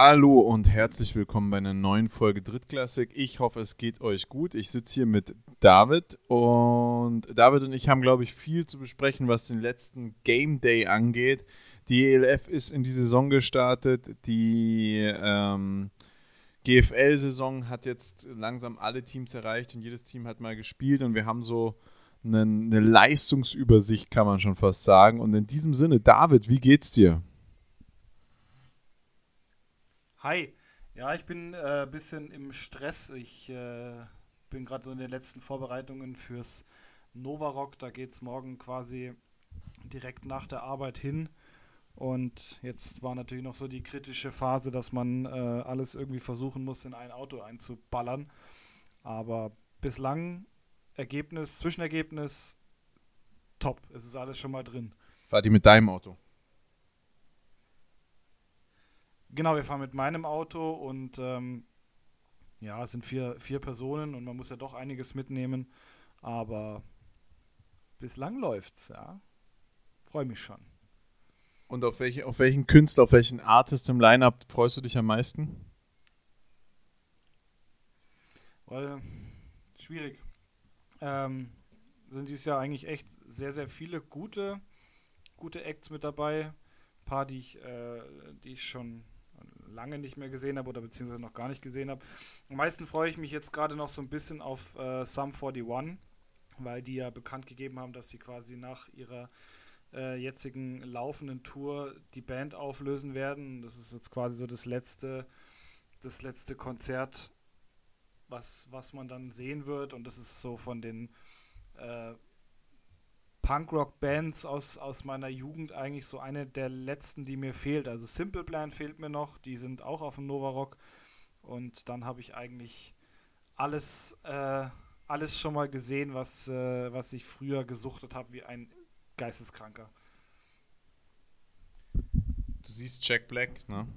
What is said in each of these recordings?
Hallo und herzlich willkommen bei einer neuen Folge Drittklassik. Ich hoffe, es geht euch gut. Ich sitze hier mit David und David und ich haben, glaube ich, viel zu besprechen, was den letzten Game Day angeht. Die ELF ist in die Saison gestartet. Die ähm, GFL-Saison hat jetzt langsam alle Teams erreicht und jedes Team hat mal gespielt und wir haben so eine, eine Leistungsübersicht, kann man schon fast sagen. Und in diesem Sinne, David, wie geht's dir? Hi. Ja, ich bin ein äh, bisschen im Stress. Ich äh, bin gerade so in den letzten Vorbereitungen fürs Novarock. Da geht es morgen quasi direkt nach der Arbeit hin. Und jetzt war natürlich noch so die kritische Phase, dass man äh, alles irgendwie versuchen muss, in ein Auto einzuballern. Aber bislang Ergebnis, Zwischenergebnis, top. Es ist alles schon mal drin. War die mit deinem Auto? Genau, wir fahren mit meinem Auto und ähm, ja, es sind vier, vier Personen und man muss ja doch einiges mitnehmen. Aber bislang läuft's, ja. Freue mich schon. Und auf, welche, auf welchen Künstler, auf welchen Artist im Line-Up freust du dich am meisten? Weil, schwierig. Ähm, sind dieses Jahr eigentlich echt sehr, sehr viele gute, gute Acts mit dabei. Ein paar, die ich, äh, die ich schon lange nicht mehr gesehen habe oder beziehungsweise noch gar nicht gesehen habe. Am meisten freue ich mich jetzt gerade noch so ein bisschen auf äh, Sum 41, weil die ja bekannt gegeben haben, dass sie quasi nach ihrer äh, jetzigen laufenden Tour die Band auflösen werden. Das ist jetzt quasi so das letzte, das letzte Konzert, was, was man dann sehen wird. Und das ist so von den äh, Punkrock-Bands aus, aus meiner Jugend eigentlich so eine der letzten, die mir fehlt. Also Simple Plan fehlt mir noch, die sind auch auf dem Nova Rock. Und dann habe ich eigentlich alles, äh, alles schon mal gesehen, was, äh, was ich früher gesuchtet habe, wie ein Geisteskranker. Du siehst Jack Black, ne?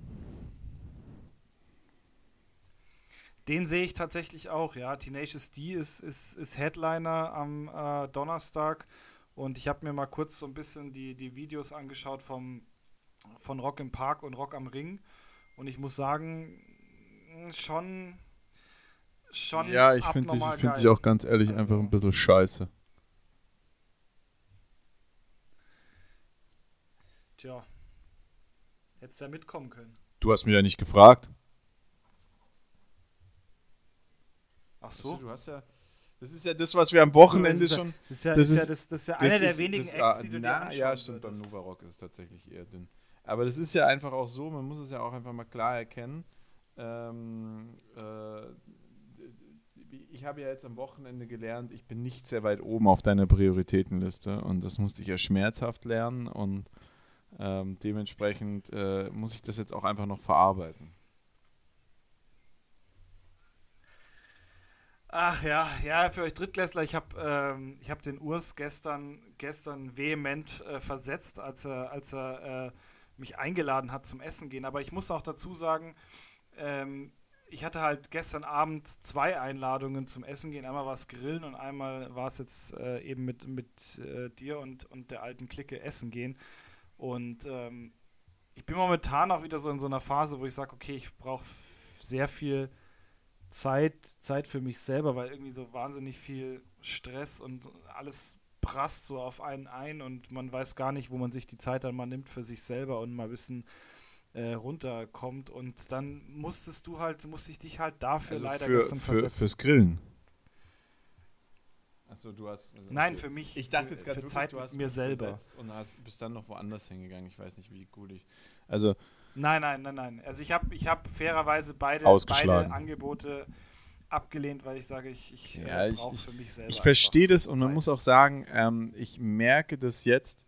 Den sehe ich tatsächlich auch, ja. Tenacious D ist, ist, ist Headliner am äh, Donnerstag. Und ich habe mir mal kurz so ein bisschen die, die Videos angeschaut vom, von Rock im Park und Rock am Ring. Und ich muss sagen, schon. schon ja, ich finde dich, find dich auch ganz ehrlich also, einfach ein bisschen scheiße. Tja. Hättest du ja mitkommen können. Du hast mich ja nicht gefragt. Ach so? Du hast ja. Das ist ja das, was wir am Wochenende das schon. Das ist ja, das ist, das, das ist ja einer der wenigen das, Acts, die du na, dir Ja, stimmt, beim Nova Rock ist es tatsächlich eher dünn. Aber das ist ja einfach auch so, man muss es ja auch einfach mal klar erkennen. Ähm, äh, ich habe ja jetzt am Wochenende gelernt, ich bin nicht sehr weit oben auf deiner Prioritätenliste und das musste ich ja schmerzhaft lernen und ähm, dementsprechend äh, muss ich das jetzt auch einfach noch verarbeiten. Ach ja, ja, für euch Drittklässler, ich habe ähm, hab den Urs gestern, gestern vehement äh, versetzt, als er, als er äh, mich eingeladen hat zum Essen gehen. Aber ich muss auch dazu sagen, ähm, ich hatte halt gestern Abend zwei Einladungen zum Essen gehen. Einmal war es Grillen und einmal war es jetzt äh, eben mit, mit äh, dir und, und der alten Clique Essen gehen. Und ähm, ich bin momentan auch wieder so in so einer Phase, wo ich sage, okay, ich brauche sehr viel Zeit, Zeit für mich selber, weil irgendwie so wahnsinnig viel Stress und alles prasst so auf einen ein und man weiß gar nicht, wo man sich die Zeit dann mal nimmt für sich selber und mal ein bisschen äh, runterkommt. Und dann musstest du halt, musste ich dich halt dafür also leider für, gestern für, versetzen. Fürs Grillen. Achso, du hast. Also Nein, für mich. Ich dachte für, jetzt gerade, für Zeit du hast mir selber. Und hast, bist dann noch woanders hingegangen. Ich weiß nicht, wie gut ich. Also. Nein, nein, nein, nein. Also ich habe ich hab fairerweise beide, beide Angebote abgelehnt, weil ich sage, ich, ich ja, äh, brauche für mich selber. Ich verstehe das und man muss auch sagen, ähm, ich merke das jetzt,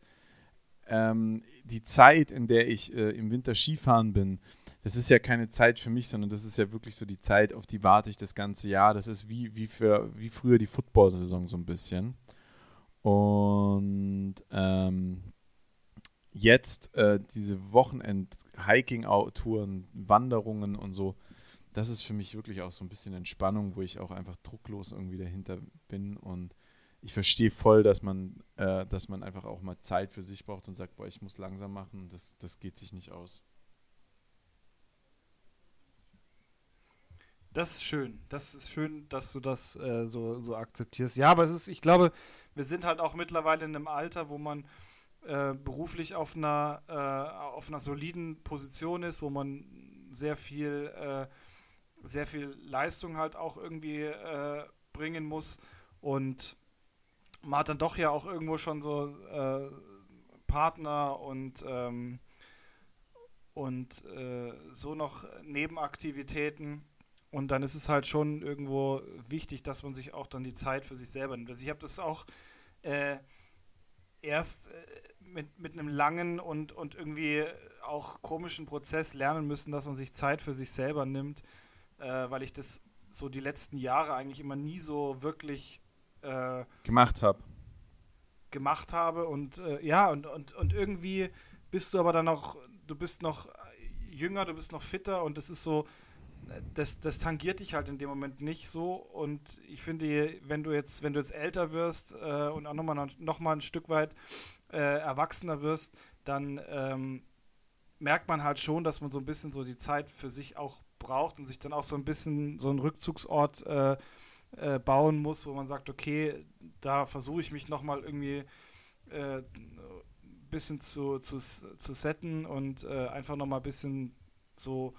ähm, die Zeit, in der ich äh, im Winter Skifahren bin, das ist ja keine Zeit für mich, sondern das ist ja wirklich so die Zeit, auf die warte ich das ganze Jahr. Das ist wie, wie, für, wie früher die Football-Saison so ein bisschen. Und ähm, jetzt äh, diese Wochenend-Hiking-Touren, Wanderungen und so, das ist für mich wirklich auch so ein bisschen Entspannung, wo ich auch einfach drucklos irgendwie dahinter bin und ich verstehe voll, dass man, äh, dass man einfach auch mal Zeit für sich braucht und sagt, boah, ich muss langsam machen, das, das geht sich nicht aus. Das ist schön. Das ist schön, dass du das äh, so, so akzeptierst. Ja, aber es ist, ich glaube, wir sind halt auch mittlerweile in einem Alter, wo man äh, beruflich auf einer, äh, auf einer soliden Position ist, wo man sehr viel, äh, sehr viel Leistung halt auch irgendwie äh, bringen muss. Und man hat dann doch ja auch irgendwo schon so äh, Partner und, ähm, und so noch Nebenaktivitäten und dann ist es halt schon irgendwo wichtig, dass man sich auch dann die Zeit für sich selber nimmt. Also ich habe das auch erst mit, mit einem langen und, und irgendwie auch komischen Prozess lernen müssen, dass man sich Zeit für sich selber nimmt, äh, weil ich das so die letzten Jahre eigentlich immer nie so wirklich äh, gemacht habe. Gemacht habe und äh, ja, und, und, und irgendwie bist du aber dann auch, du bist noch jünger, du bist noch fitter und das ist so, das, das tangiert dich halt in dem Moment nicht so. Und ich finde, wenn du jetzt, wenn du jetzt älter wirst äh, und auch nochmal noch mal ein Stück weit äh, erwachsener wirst, dann ähm, merkt man halt schon, dass man so ein bisschen so die Zeit für sich auch braucht und sich dann auch so ein bisschen so einen Rückzugsort äh, äh bauen muss, wo man sagt, okay, da versuche ich mich nochmal irgendwie ein äh, bisschen zu, zu, zu setten und äh, einfach nochmal ein bisschen so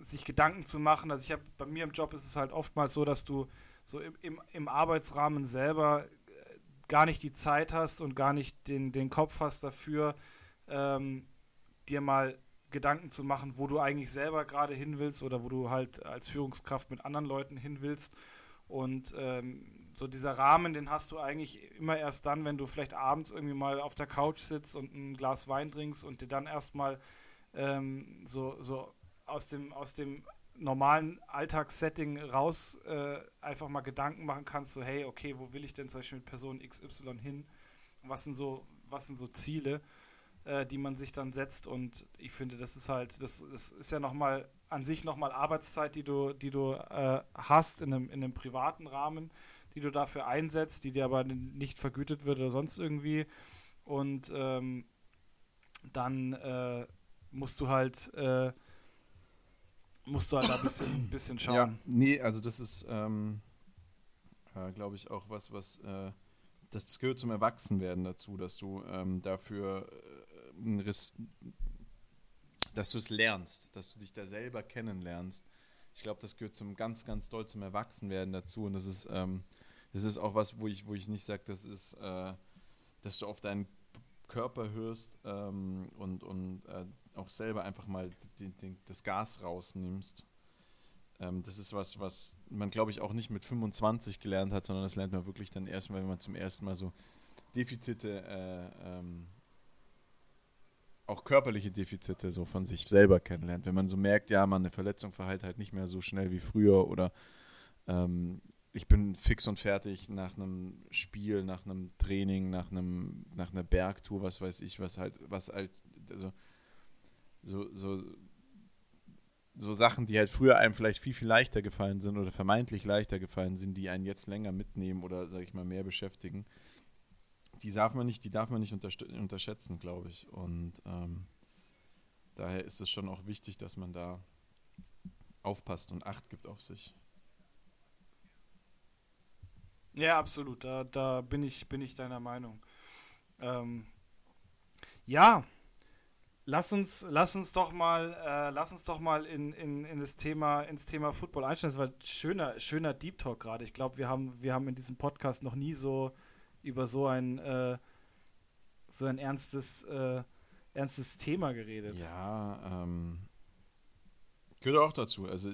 sich Gedanken zu machen. Also ich habe bei mir im Job ist es halt oftmals so, dass du so im, im, im Arbeitsrahmen selber gar nicht die Zeit hast und gar nicht den, den Kopf hast dafür, ähm, dir mal Gedanken zu machen, wo du eigentlich selber gerade hin willst oder wo du halt als Führungskraft mit anderen Leuten hin willst. Und ähm, so dieser Rahmen, den hast du eigentlich immer erst dann, wenn du vielleicht abends irgendwie mal auf der Couch sitzt und ein Glas Wein trinkst und dir dann erstmal ähm, so, so aus dem, aus dem normalen Alltagssetting raus äh, einfach mal Gedanken machen kannst, so hey, okay, wo will ich denn zum Beispiel mit Person XY hin? Was sind so, was sind so Ziele, äh, die man sich dann setzt? Und ich finde, das ist halt, das, das ist ja nochmal an sich nochmal Arbeitszeit, die du, die du äh, hast in einem, in einem privaten Rahmen, die du dafür einsetzt, die dir aber nicht vergütet wird oder sonst irgendwie. Und ähm, dann äh, musst du halt äh, musst du halt da ein bisschen, bisschen schauen. Ja, nee, also das ist, ähm, äh, glaube ich, auch was, was, äh, das gehört zum Erwachsenwerden dazu, dass du ähm, dafür äh, dass du es lernst, dass du dich da selber kennenlernst. Ich glaube, das gehört zum ganz, ganz doll zum Erwachsenwerden dazu und das ist, ähm, das ist auch was, wo ich, wo ich nicht sage, das ist, äh, dass du auf deinen Körper hörst ähm, und, und äh, auch selber einfach mal die, die, das Gas rausnimmst. Ähm, das ist was, was man, glaube ich, auch nicht mit 25 gelernt hat, sondern das lernt man wirklich dann erstmal, wenn man zum ersten Mal so Defizite, äh, ähm, auch körperliche Defizite so von sich selber kennenlernt. Wenn man so merkt, ja, man, eine Verletzung verheilt halt nicht mehr so schnell wie früher oder ähm, ich bin fix und fertig nach einem Spiel, nach einem Training, nach einem, nach einer Bergtour, was weiß ich, was halt, was halt, also so, so, so Sachen, die halt früher einem vielleicht viel, viel leichter gefallen sind oder vermeintlich leichter gefallen sind, die einen jetzt länger mitnehmen oder, sag ich mal, mehr beschäftigen, die darf man nicht, die darf man nicht unterschätzen, glaube ich. Und ähm, daher ist es schon auch wichtig, dass man da aufpasst und Acht gibt auf sich. Ja, absolut. Da, da bin, ich, bin ich deiner Meinung. Ähm, ja, Lass uns, lass uns doch mal, äh, lass uns doch mal in, in, in das Thema, ins Thema Football einsteigen. Das war schöner, schöner Deep Talk gerade. Ich glaube, wir haben, wir haben in diesem Podcast noch nie so über so ein, äh, so ein ernstes, äh, ernstes Thema geredet. Ja, ähm, gehört auch dazu. Also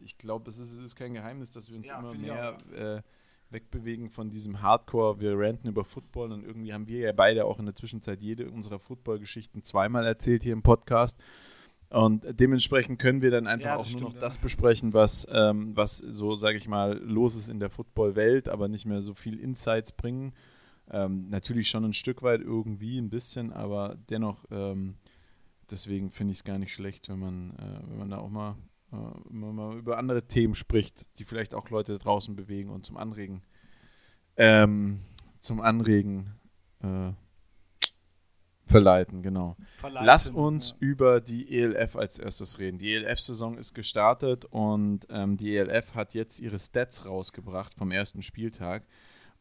ich glaube, es ist, es ist kein Geheimnis, dass wir uns ja, immer mehr wegbewegen von diesem Hardcore, wir ranten über Football und irgendwie haben wir ja beide auch in der Zwischenzeit jede unserer Football-Geschichten zweimal erzählt hier im Podcast. Und dementsprechend können wir dann einfach ja, auch stimmt, nur noch ja. das besprechen, was, ähm, was so, sage ich mal, los ist in der Football-Welt, aber nicht mehr so viel Insights bringen. Ähm, natürlich schon ein Stück weit irgendwie, ein bisschen, aber dennoch, ähm, deswegen finde ich es gar nicht schlecht, wenn man, äh, wenn man da auch mal wenn man über andere Themen spricht, die vielleicht auch Leute draußen bewegen und zum Anregen, ähm, zum Anregen äh, Verleiten, genau. Verleiten, Lass uns ja. über die ELF als erstes reden. Die ELF-Saison ist gestartet und ähm, die ELF hat jetzt ihre Stats rausgebracht vom ersten Spieltag.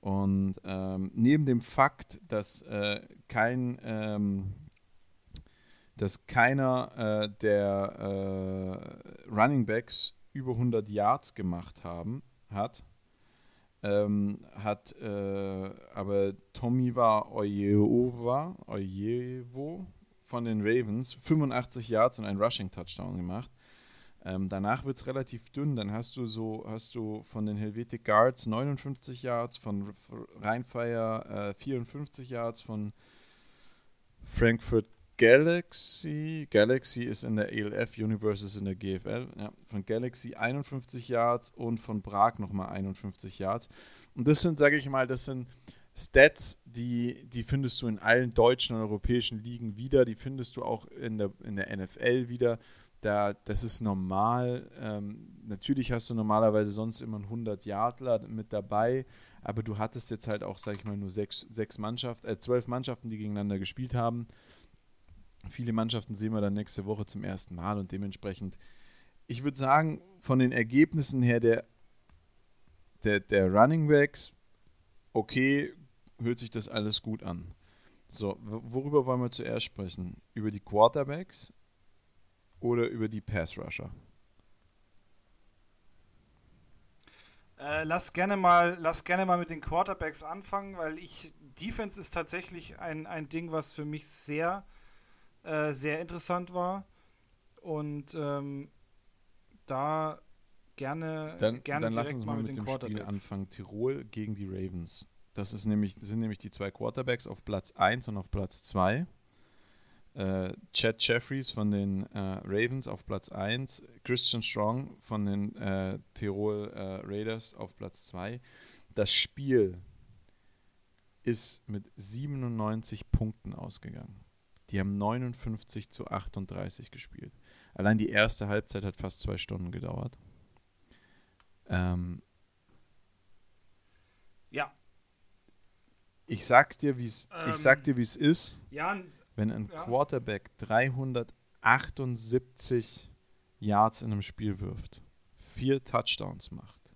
Und ähm, neben dem Fakt, dass äh, kein ähm, dass keiner äh, der äh, Running Backs über 100 Yards gemacht haben, hat, ähm, hat äh, aber Tomiwa Oyeova, Oyevo von den Ravens 85 Yards und ein Rushing Touchdown gemacht. Ähm, danach wird es relativ dünn. Dann hast du so, hast du von den Helvetic Guards 59 Yards, von Rheinfire äh, 54 Yards, von Frankfurt Galaxy, Galaxy ist in der ELF, Universe ist in der GFL, ja, von Galaxy 51 Yards und von Prag nochmal 51 Yards. Und das sind, sage ich mal, das sind Stats, die, die findest du in allen deutschen und europäischen Ligen wieder, die findest du auch in der, in der NFL wieder. Da, das ist normal. Ähm, natürlich hast du normalerweise sonst immer einen 100-Yardler mit dabei, aber du hattest jetzt halt auch, sag ich mal, nur sechs, sechs Mannschaften, äh, zwölf Mannschaften, die gegeneinander gespielt haben. Viele Mannschaften sehen wir dann nächste Woche zum ersten Mal und dementsprechend, ich würde sagen, von den Ergebnissen her der, der, der Running Backs, okay, hört sich das alles gut an. So, worüber wollen wir zuerst sprechen? Über die Quarterbacks oder über die Pass Rusher? Äh, lass, gerne mal, lass gerne mal mit den Quarterbacks anfangen, weil ich, Defense ist tatsächlich ein, ein Ding, was für mich sehr äh, sehr interessant war. Und ähm, da gerne, dann, gerne dann lass uns mal mit, mit dem Spiel anfangen. Tirol gegen die Ravens. Das ist nämlich, das sind nämlich die zwei Quarterbacks auf Platz 1 und auf Platz 2. Äh, Chad Jeffries von den äh, Ravens auf Platz 1, Christian Strong von den äh, Tirol äh, Raiders auf Platz 2. Das Spiel ist mit 97 Punkten ausgegangen. Die haben 59 zu 38 gespielt. Allein die erste Halbzeit hat fast zwei Stunden gedauert. Ähm, ja. Ich sag dir, wie es ähm, ich sag dir, wie es ist. Ja, wenn ein ja. Quarterback 378 Yards in einem Spiel wirft, vier Touchdowns macht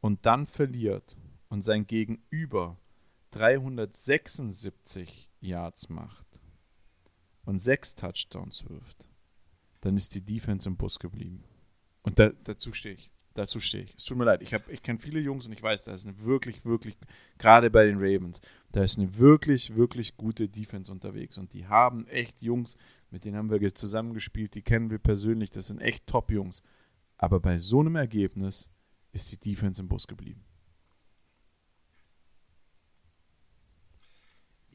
und dann verliert und sein Gegenüber 376 Yards macht und sechs Touchdowns wirft, dann ist die Defense im Bus geblieben. Und da, dazu stehe ich. Dazu stehe ich. Es tut mir leid. Ich, ich kenne viele Jungs und ich weiß, da ist eine wirklich, wirklich, gerade bei den Ravens, da ist eine wirklich, wirklich gute Defense unterwegs. Und die haben echt Jungs, mit denen haben wir zusammengespielt, die kennen wir persönlich, das sind echt Top-Jungs. Aber bei so einem Ergebnis ist die Defense im Bus geblieben.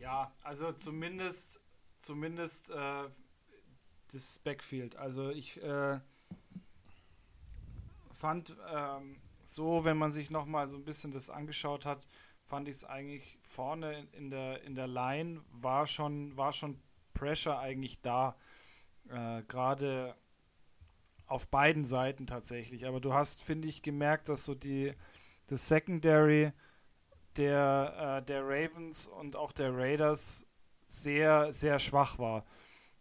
Ja, also zumindest, zumindest äh, das Backfield. Also ich äh, fand ähm, so, wenn man sich nochmal so ein bisschen das angeschaut hat, fand ich es eigentlich vorne in der, in der Line war schon, war schon Pressure eigentlich da. Äh, Gerade auf beiden Seiten tatsächlich. Aber du hast, finde ich, gemerkt, dass so die das Secondary der, äh, der Ravens und auch der Raiders sehr, sehr schwach war.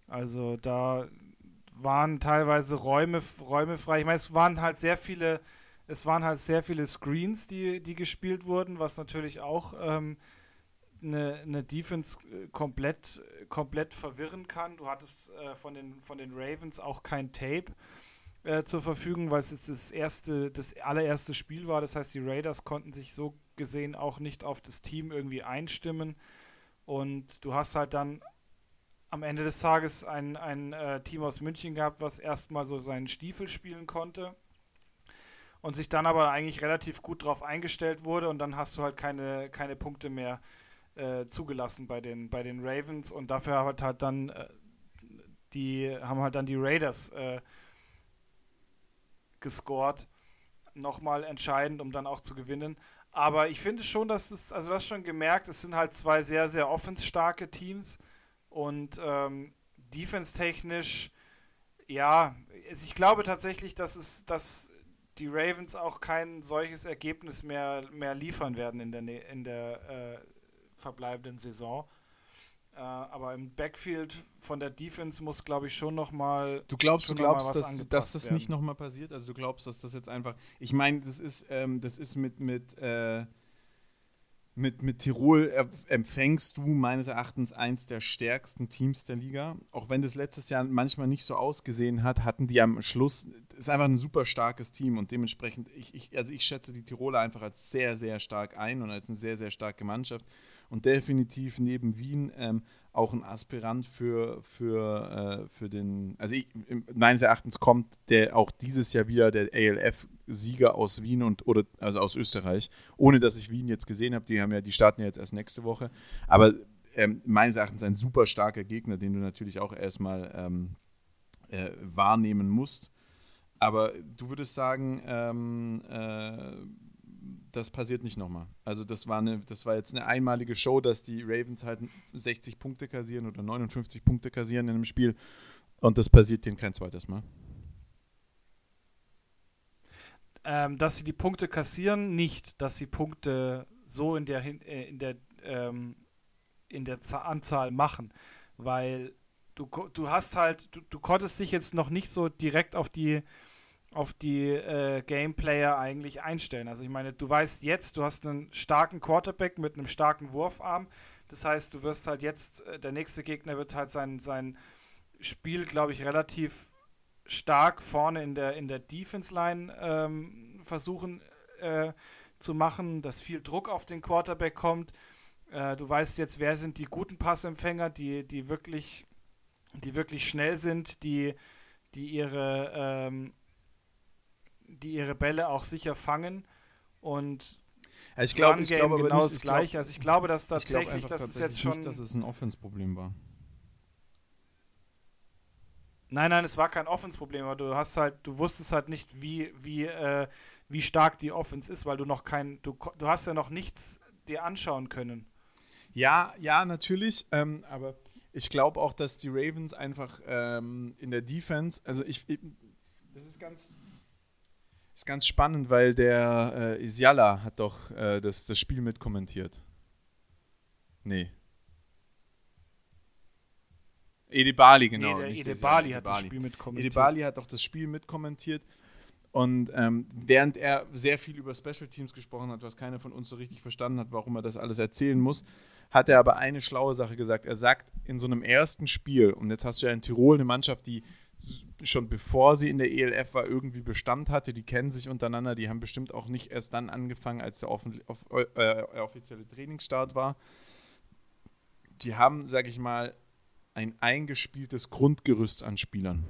Also da waren teilweise Räume, Räume frei. Ich meine, es waren halt sehr viele, es waren halt sehr viele Screens, die, die gespielt wurden, was natürlich auch ähm, eine, eine Defense äh, komplett, komplett verwirren kann. Du hattest äh, von, den, von den Ravens auch kein Tape äh, zur Verfügung, weil es jetzt das erste, das allererste Spiel war. Das heißt, die Raiders konnten sich so gesehen auch nicht auf das Team irgendwie einstimmen. Und du hast halt dann am Ende des Tages ein, ein äh, Team aus München gehabt, was erstmal so seinen Stiefel spielen konnte und sich dann aber eigentlich relativ gut drauf eingestellt wurde und dann hast du halt keine, keine Punkte mehr äh, zugelassen bei den, bei den Ravens und dafür hat halt dann äh, die haben halt dann die Raiders äh, gescored nochmal entscheidend, um dann auch zu gewinnen. Aber ich finde schon, dass es, also du hast schon gemerkt, es sind halt zwei sehr, sehr offensstarke Teams und ähm, defense-technisch, ja, ich glaube tatsächlich, dass es, dass die Ravens auch kein solches Ergebnis mehr, mehr liefern werden in der, in der äh, verbleibenden Saison. Äh, aber im Backfield von der Defense muss, glaube ich, schon nochmal. Du glaubst, du glaubst, dass, dass das werden. nicht nochmal passiert? Also du glaubst, dass das jetzt einfach. Ich meine, das ist, ähm, das ist mit, mit, äh, mit, mit Tirol empfängst du meines Erachtens eins der stärksten Teams der Liga. Auch wenn das letztes Jahr manchmal nicht so ausgesehen hat, hatten die am Schluss, ist einfach ein super starkes Team und dementsprechend, ich, ich, also ich schätze die Tiroler einfach als sehr, sehr stark ein und als eine sehr, sehr starke Mannschaft und definitiv neben Wien ähm, auch ein Aspirant für, für, äh, für den, also ich, meines Erachtens kommt der auch dieses Jahr wieder der ALF-Sieger aus Wien und oder also aus Österreich, ohne dass ich Wien jetzt gesehen habe, die haben ja, die starten ja jetzt erst nächste Woche. Aber ähm, meines Erachtens ein super starker Gegner, den du natürlich auch erstmal ähm, äh, wahrnehmen musst. Aber du würdest sagen, ähm, äh, das passiert nicht nochmal. Also das war, eine, das war jetzt eine einmalige Show, dass die Ravens halt 60 Punkte kassieren oder 59 Punkte kassieren in einem Spiel und das passiert denen kein zweites Mal. Ähm, dass sie die Punkte kassieren, nicht, dass sie Punkte so in der, äh, in der, ähm, in der Anzahl machen, weil du, du hast halt, du, du konntest dich jetzt noch nicht so direkt auf die auf die äh, Gameplayer eigentlich einstellen. Also ich meine, du weißt jetzt, du hast einen starken Quarterback mit einem starken Wurfarm. Das heißt, du wirst halt jetzt, äh, der nächste Gegner wird halt sein, sein Spiel, glaube ich, relativ stark vorne in der, in der Defense-Line ähm, versuchen äh, zu machen, dass viel Druck auf den Quarterback kommt. Äh, du weißt jetzt, wer sind die guten Passempfänger, die, die wirklich, die wirklich schnell sind, die, die ihre ähm, die ihre Bälle auch sicher fangen und also ich glaube, ich glaube genau nicht, das gleiche. Also ich glaube, dass tatsächlich, dass es jetzt schon, nicht, dass es ein Offense-Problem war. Nein, nein, es war kein Offense-Problem, aber du hast halt, du wusstest halt nicht, wie, wie, äh, wie stark die Offense ist, weil du noch kein, du, du hast ja noch nichts dir anschauen können. Ja, ja, natürlich, ähm, aber ich glaube auch, dass die Ravens einfach ähm, in der Defense, also ich, ich das ist ganz, ist ganz spannend, weil der äh, Isiala hat doch äh, das, das Spiel mitkommentiert. Nee. Edebali, genau. Nee, der Edebali hat das Spiel mitkommentiert. Edebali hat doch das Spiel mitkommentiert. Und ähm, während er sehr viel über Special Teams gesprochen hat, was keiner von uns so richtig verstanden hat, warum er das alles erzählen muss, hat er aber eine schlaue Sache gesagt. Er sagt, in so einem ersten Spiel, und jetzt hast du ja in Tirol eine Mannschaft, die schon bevor sie in der ELF war, irgendwie Bestand hatte. Die kennen sich untereinander. Die haben bestimmt auch nicht erst dann angefangen, als der offen, off, äh, offizielle Trainingsstart war. Die haben, sag ich mal, ein eingespieltes Grundgerüst an Spielern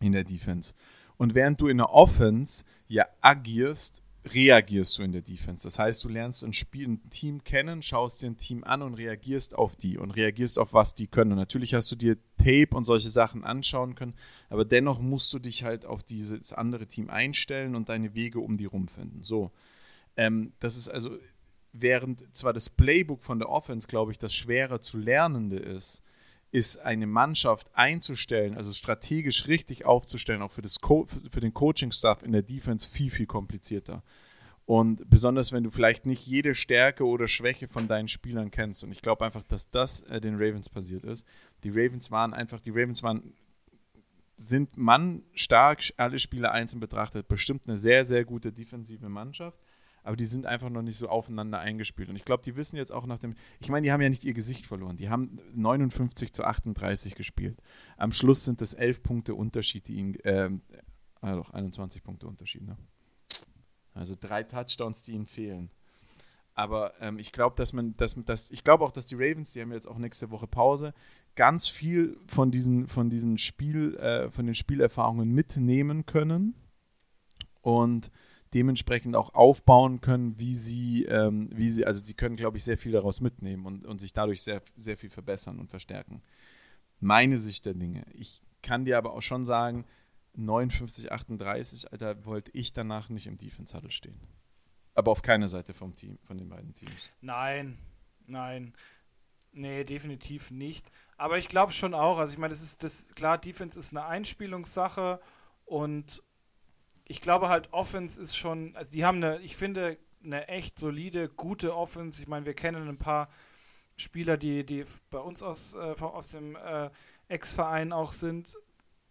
in der Defense. Und während du in der Offense ja agierst reagierst du in der Defense. Das heißt, du lernst ein Spiel, ein Team kennen, schaust dir ein Team an und reagierst auf die und reagierst auf was die können. Und natürlich hast du dir Tape und solche Sachen anschauen können, aber dennoch musst du dich halt auf dieses andere Team einstellen und deine Wege um die rumfinden. So. Ähm, das ist also, während zwar das Playbook von der Offense, glaube ich, das schwerer zu lernende ist, ist eine Mannschaft einzustellen, also strategisch richtig aufzustellen, auch für, das Co für den Coaching-Staff in der Defense viel, viel komplizierter. Und besonders, wenn du vielleicht nicht jede Stärke oder Schwäche von deinen Spielern kennst. Und ich glaube einfach, dass das äh, den Ravens passiert ist. Die Ravens waren einfach, die Ravens waren, sind Mann stark, alle Spieler einzeln betrachtet, bestimmt eine sehr, sehr gute defensive Mannschaft aber die sind einfach noch nicht so aufeinander eingespielt. Und ich glaube, die wissen jetzt auch nach dem, ich meine, die haben ja nicht ihr Gesicht verloren. Die haben 59 zu 38 gespielt. Am Schluss sind das 11 Punkte Unterschied, die ihnen, äh, also 21 Punkte Unterschied, ne? Also drei Touchdowns, die ihnen fehlen. Aber ähm, ich glaube, dass man, dass, dass, ich glaube auch, dass die Ravens, die haben jetzt auch nächste Woche Pause, ganz viel von diesen, von diesen Spiel, äh, von den Spielerfahrungen mitnehmen können. Und dementsprechend auch aufbauen können, wie sie, ähm, wie sie, also die können, glaube ich, sehr viel daraus mitnehmen und, und sich dadurch sehr, sehr viel verbessern und verstärken. Meine Sicht der Dinge. Ich kann dir aber auch schon sagen, 59, 38, Alter, wollte ich danach nicht im Defense Huddle stehen. Aber auf keiner Seite vom Team, von den beiden Teams. Nein, nein. Nee, definitiv nicht. Aber ich glaube schon auch, also ich meine, das ist das, klar, Defense ist eine Einspielungssache und ich glaube halt, Offense ist schon, also die haben eine, ich finde, eine echt solide, gute Offense. Ich meine, wir kennen ein paar, Spieler, die, die bei uns aus, äh, aus dem äh, Ex-Verein auch sind,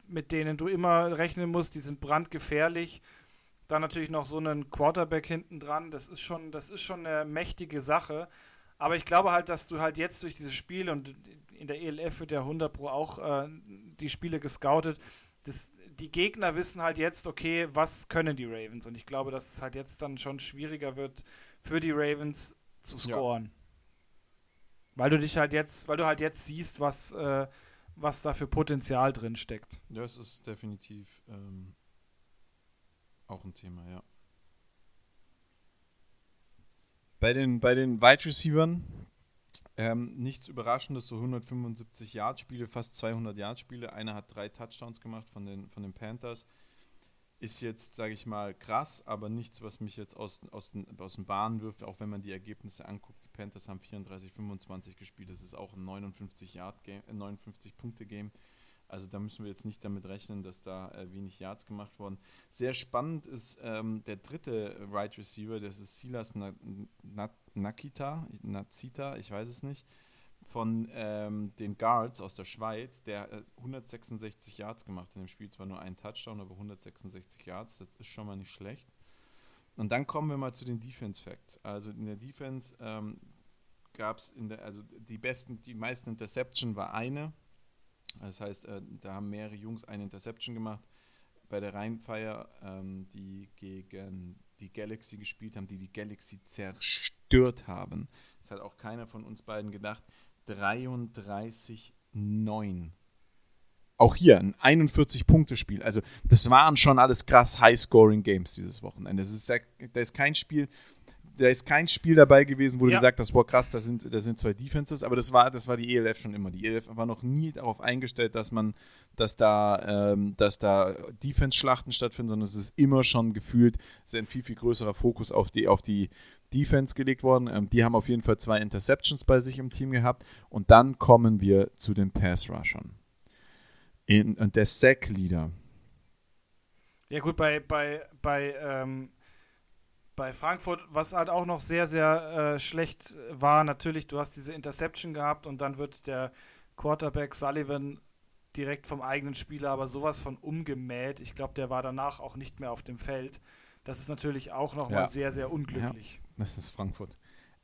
mit denen du immer rechnen musst, die sind brandgefährlich. Dann natürlich noch so einen Quarterback hinten dran. Das ist schon, das ist schon eine mächtige Sache. Aber ich glaube halt, dass du halt jetzt durch dieses Spiel und in der ELF wird ja 100 Pro auch äh, die Spiele gescoutet. Das, die Gegner wissen halt jetzt, okay, was können die Ravens? Und ich glaube, dass es halt jetzt dann schon schwieriger wird für die Ravens zu scoren. Ja. Weil du dich halt jetzt, weil du halt jetzt siehst, was, äh, was da für Potenzial drin steckt. Das ist definitiv ähm, auch ein Thema, ja. Bei den, bei den Wide Receivern ähm, nichts Überraschendes, so 175 Yard-Spiele, fast 200 Yard-Spiele. Einer hat drei Touchdowns gemacht von den, von den Panthers. Ist jetzt, sage ich mal, krass, aber nichts, was mich jetzt aus, aus, den, aus den Bahnen wirft, auch wenn man die Ergebnisse anguckt. Die Panthers haben 34, 25 gespielt. Das ist auch ein 59 Yard-Game, 59 Punkte-Game. Also da müssen wir jetzt nicht damit rechnen, dass da äh, wenig Yards gemacht wurden. Sehr spannend ist ähm, der dritte Right Receiver, das ist Silas Na Na Nakita, Nazita, ich weiß es nicht, von ähm, den Guards aus der Schweiz, der äh, 166 Yards gemacht in dem Spiel. Zwar nur ein Touchdown, aber 166 Yards, das ist schon mal nicht schlecht. Und dann kommen wir mal zu den Defense Facts. Also in der Defense ähm, gab es in der, also die besten, die meisten Interception war eine das heißt, äh, da haben mehrere Jungs eine Interception gemacht. Bei der Rheinfire, ähm, die gegen die Galaxy gespielt haben, die die Galaxy zerstört haben. Das hat auch keiner von uns beiden gedacht. 33-9. Auch hier ein 41-Punkte-Spiel. Also, das waren schon alles krass High-Scoring-Games dieses Wochenende. Das ist, da ist kein Spiel, da ist kein Spiel dabei gewesen, wo du gesagt hast, boah krass, da sind, da sind zwei Defenses, aber das war, das war die ELF schon immer. Die ELF war noch nie darauf eingestellt, dass man, dass da, ähm, dass da Defense-Schlachten stattfinden, sondern es ist immer schon gefühlt, es ist ein viel, viel größerer Fokus auf die, auf die Defense gelegt worden. Ähm, die haben auf jeden Fall zwei Interceptions bei sich im Team gehabt. Und dann kommen wir zu den Pass-Rushern. und der Sack-Leader. Ja gut, bei, bei, bei ähm bei Frankfurt, was halt auch noch sehr, sehr äh, schlecht war, natürlich, du hast diese Interception gehabt und dann wird der Quarterback Sullivan direkt vom eigenen Spieler aber sowas von umgemäht. Ich glaube, der war danach auch nicht mehr auf dem Feld. Das ist natürlich auch nochmal ja. sehr, sehr unglücklich. Ja, das ist Frankfurt.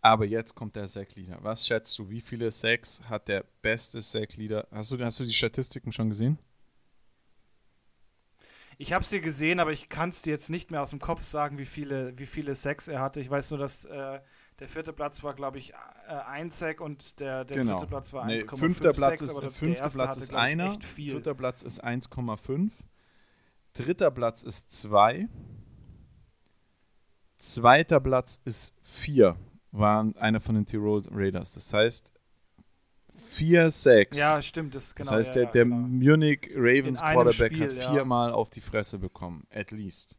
Aber jetzt kommt der Sack-Leader. Was schätzt du, wie viele Sacks hat der beste Sack-Leader? Hast du, hast du die Statistiken schon gesehen? Ich habe sie gesehen, aber ich kann es dir jetzt nicht mehr aus dem Kopf sagen, wie viele, wie viele Sacks er hatte. Ich weiß nur, dass äh, der vierte Platz war, glaube ich, äh, ein Sack und der, der genau. dritte Platz war 1,5 nee, fünfter Platz Sacks, ist, fünfter Platz ist einer, vierter Platz ist 1,5, dritter Platz ist 2, zweiter Platz ist 4, war einer von den Tirol Raiders. Das heißt, 4-6. Ja, stimmt. Das, genau, das heißt, der, der genau. Munich Ravens Quarterback Spiel, hat viermal auf die Fresse bekommen, at least.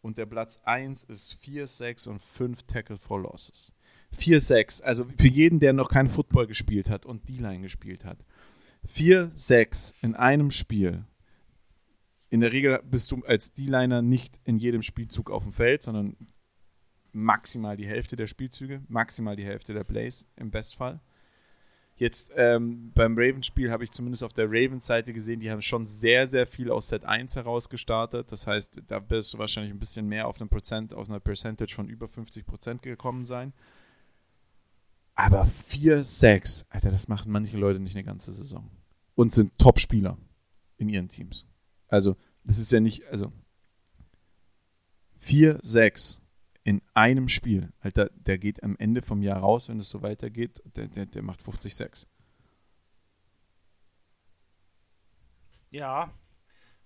Und der Platz 1 ist 4-6 und 5 Tackle for Losses. 4-6, also für jeden, der noch kein Football gespielt hat und D-Line gespielt hat. 4-6 in einem Spiel. In der Regel bist du als D-Liner nicht in jedem Spielzug auf dem Feld, sondern maximal die Hälfte der Spielzüge, maximal die Hälfte der Plays im Bestfall. Jetzt ähm, beim Ravens-Spiel habe ich zumindest auf der Ravens-Seite gesehen, die haben schon sehr, sehr viel aus Set 1 heraus gestartet. Das heißt, da wirst du wahrscheinlich ein bisschen mehr auf, einem Prozent, auf einer Percentage von über 50 Prozent gekommen sein. Aber 4-6, Alter, das machen manche Leute nicht eine ganze Saison. Und sind Top-Spieler in ihren Teams. Also, das ist ja nicht, also 4-6 in einem Spiel. Alter, der geht am Ende vom Jahr raus, wenn es so weitergeht, der, der, der macht 50-6. Ja,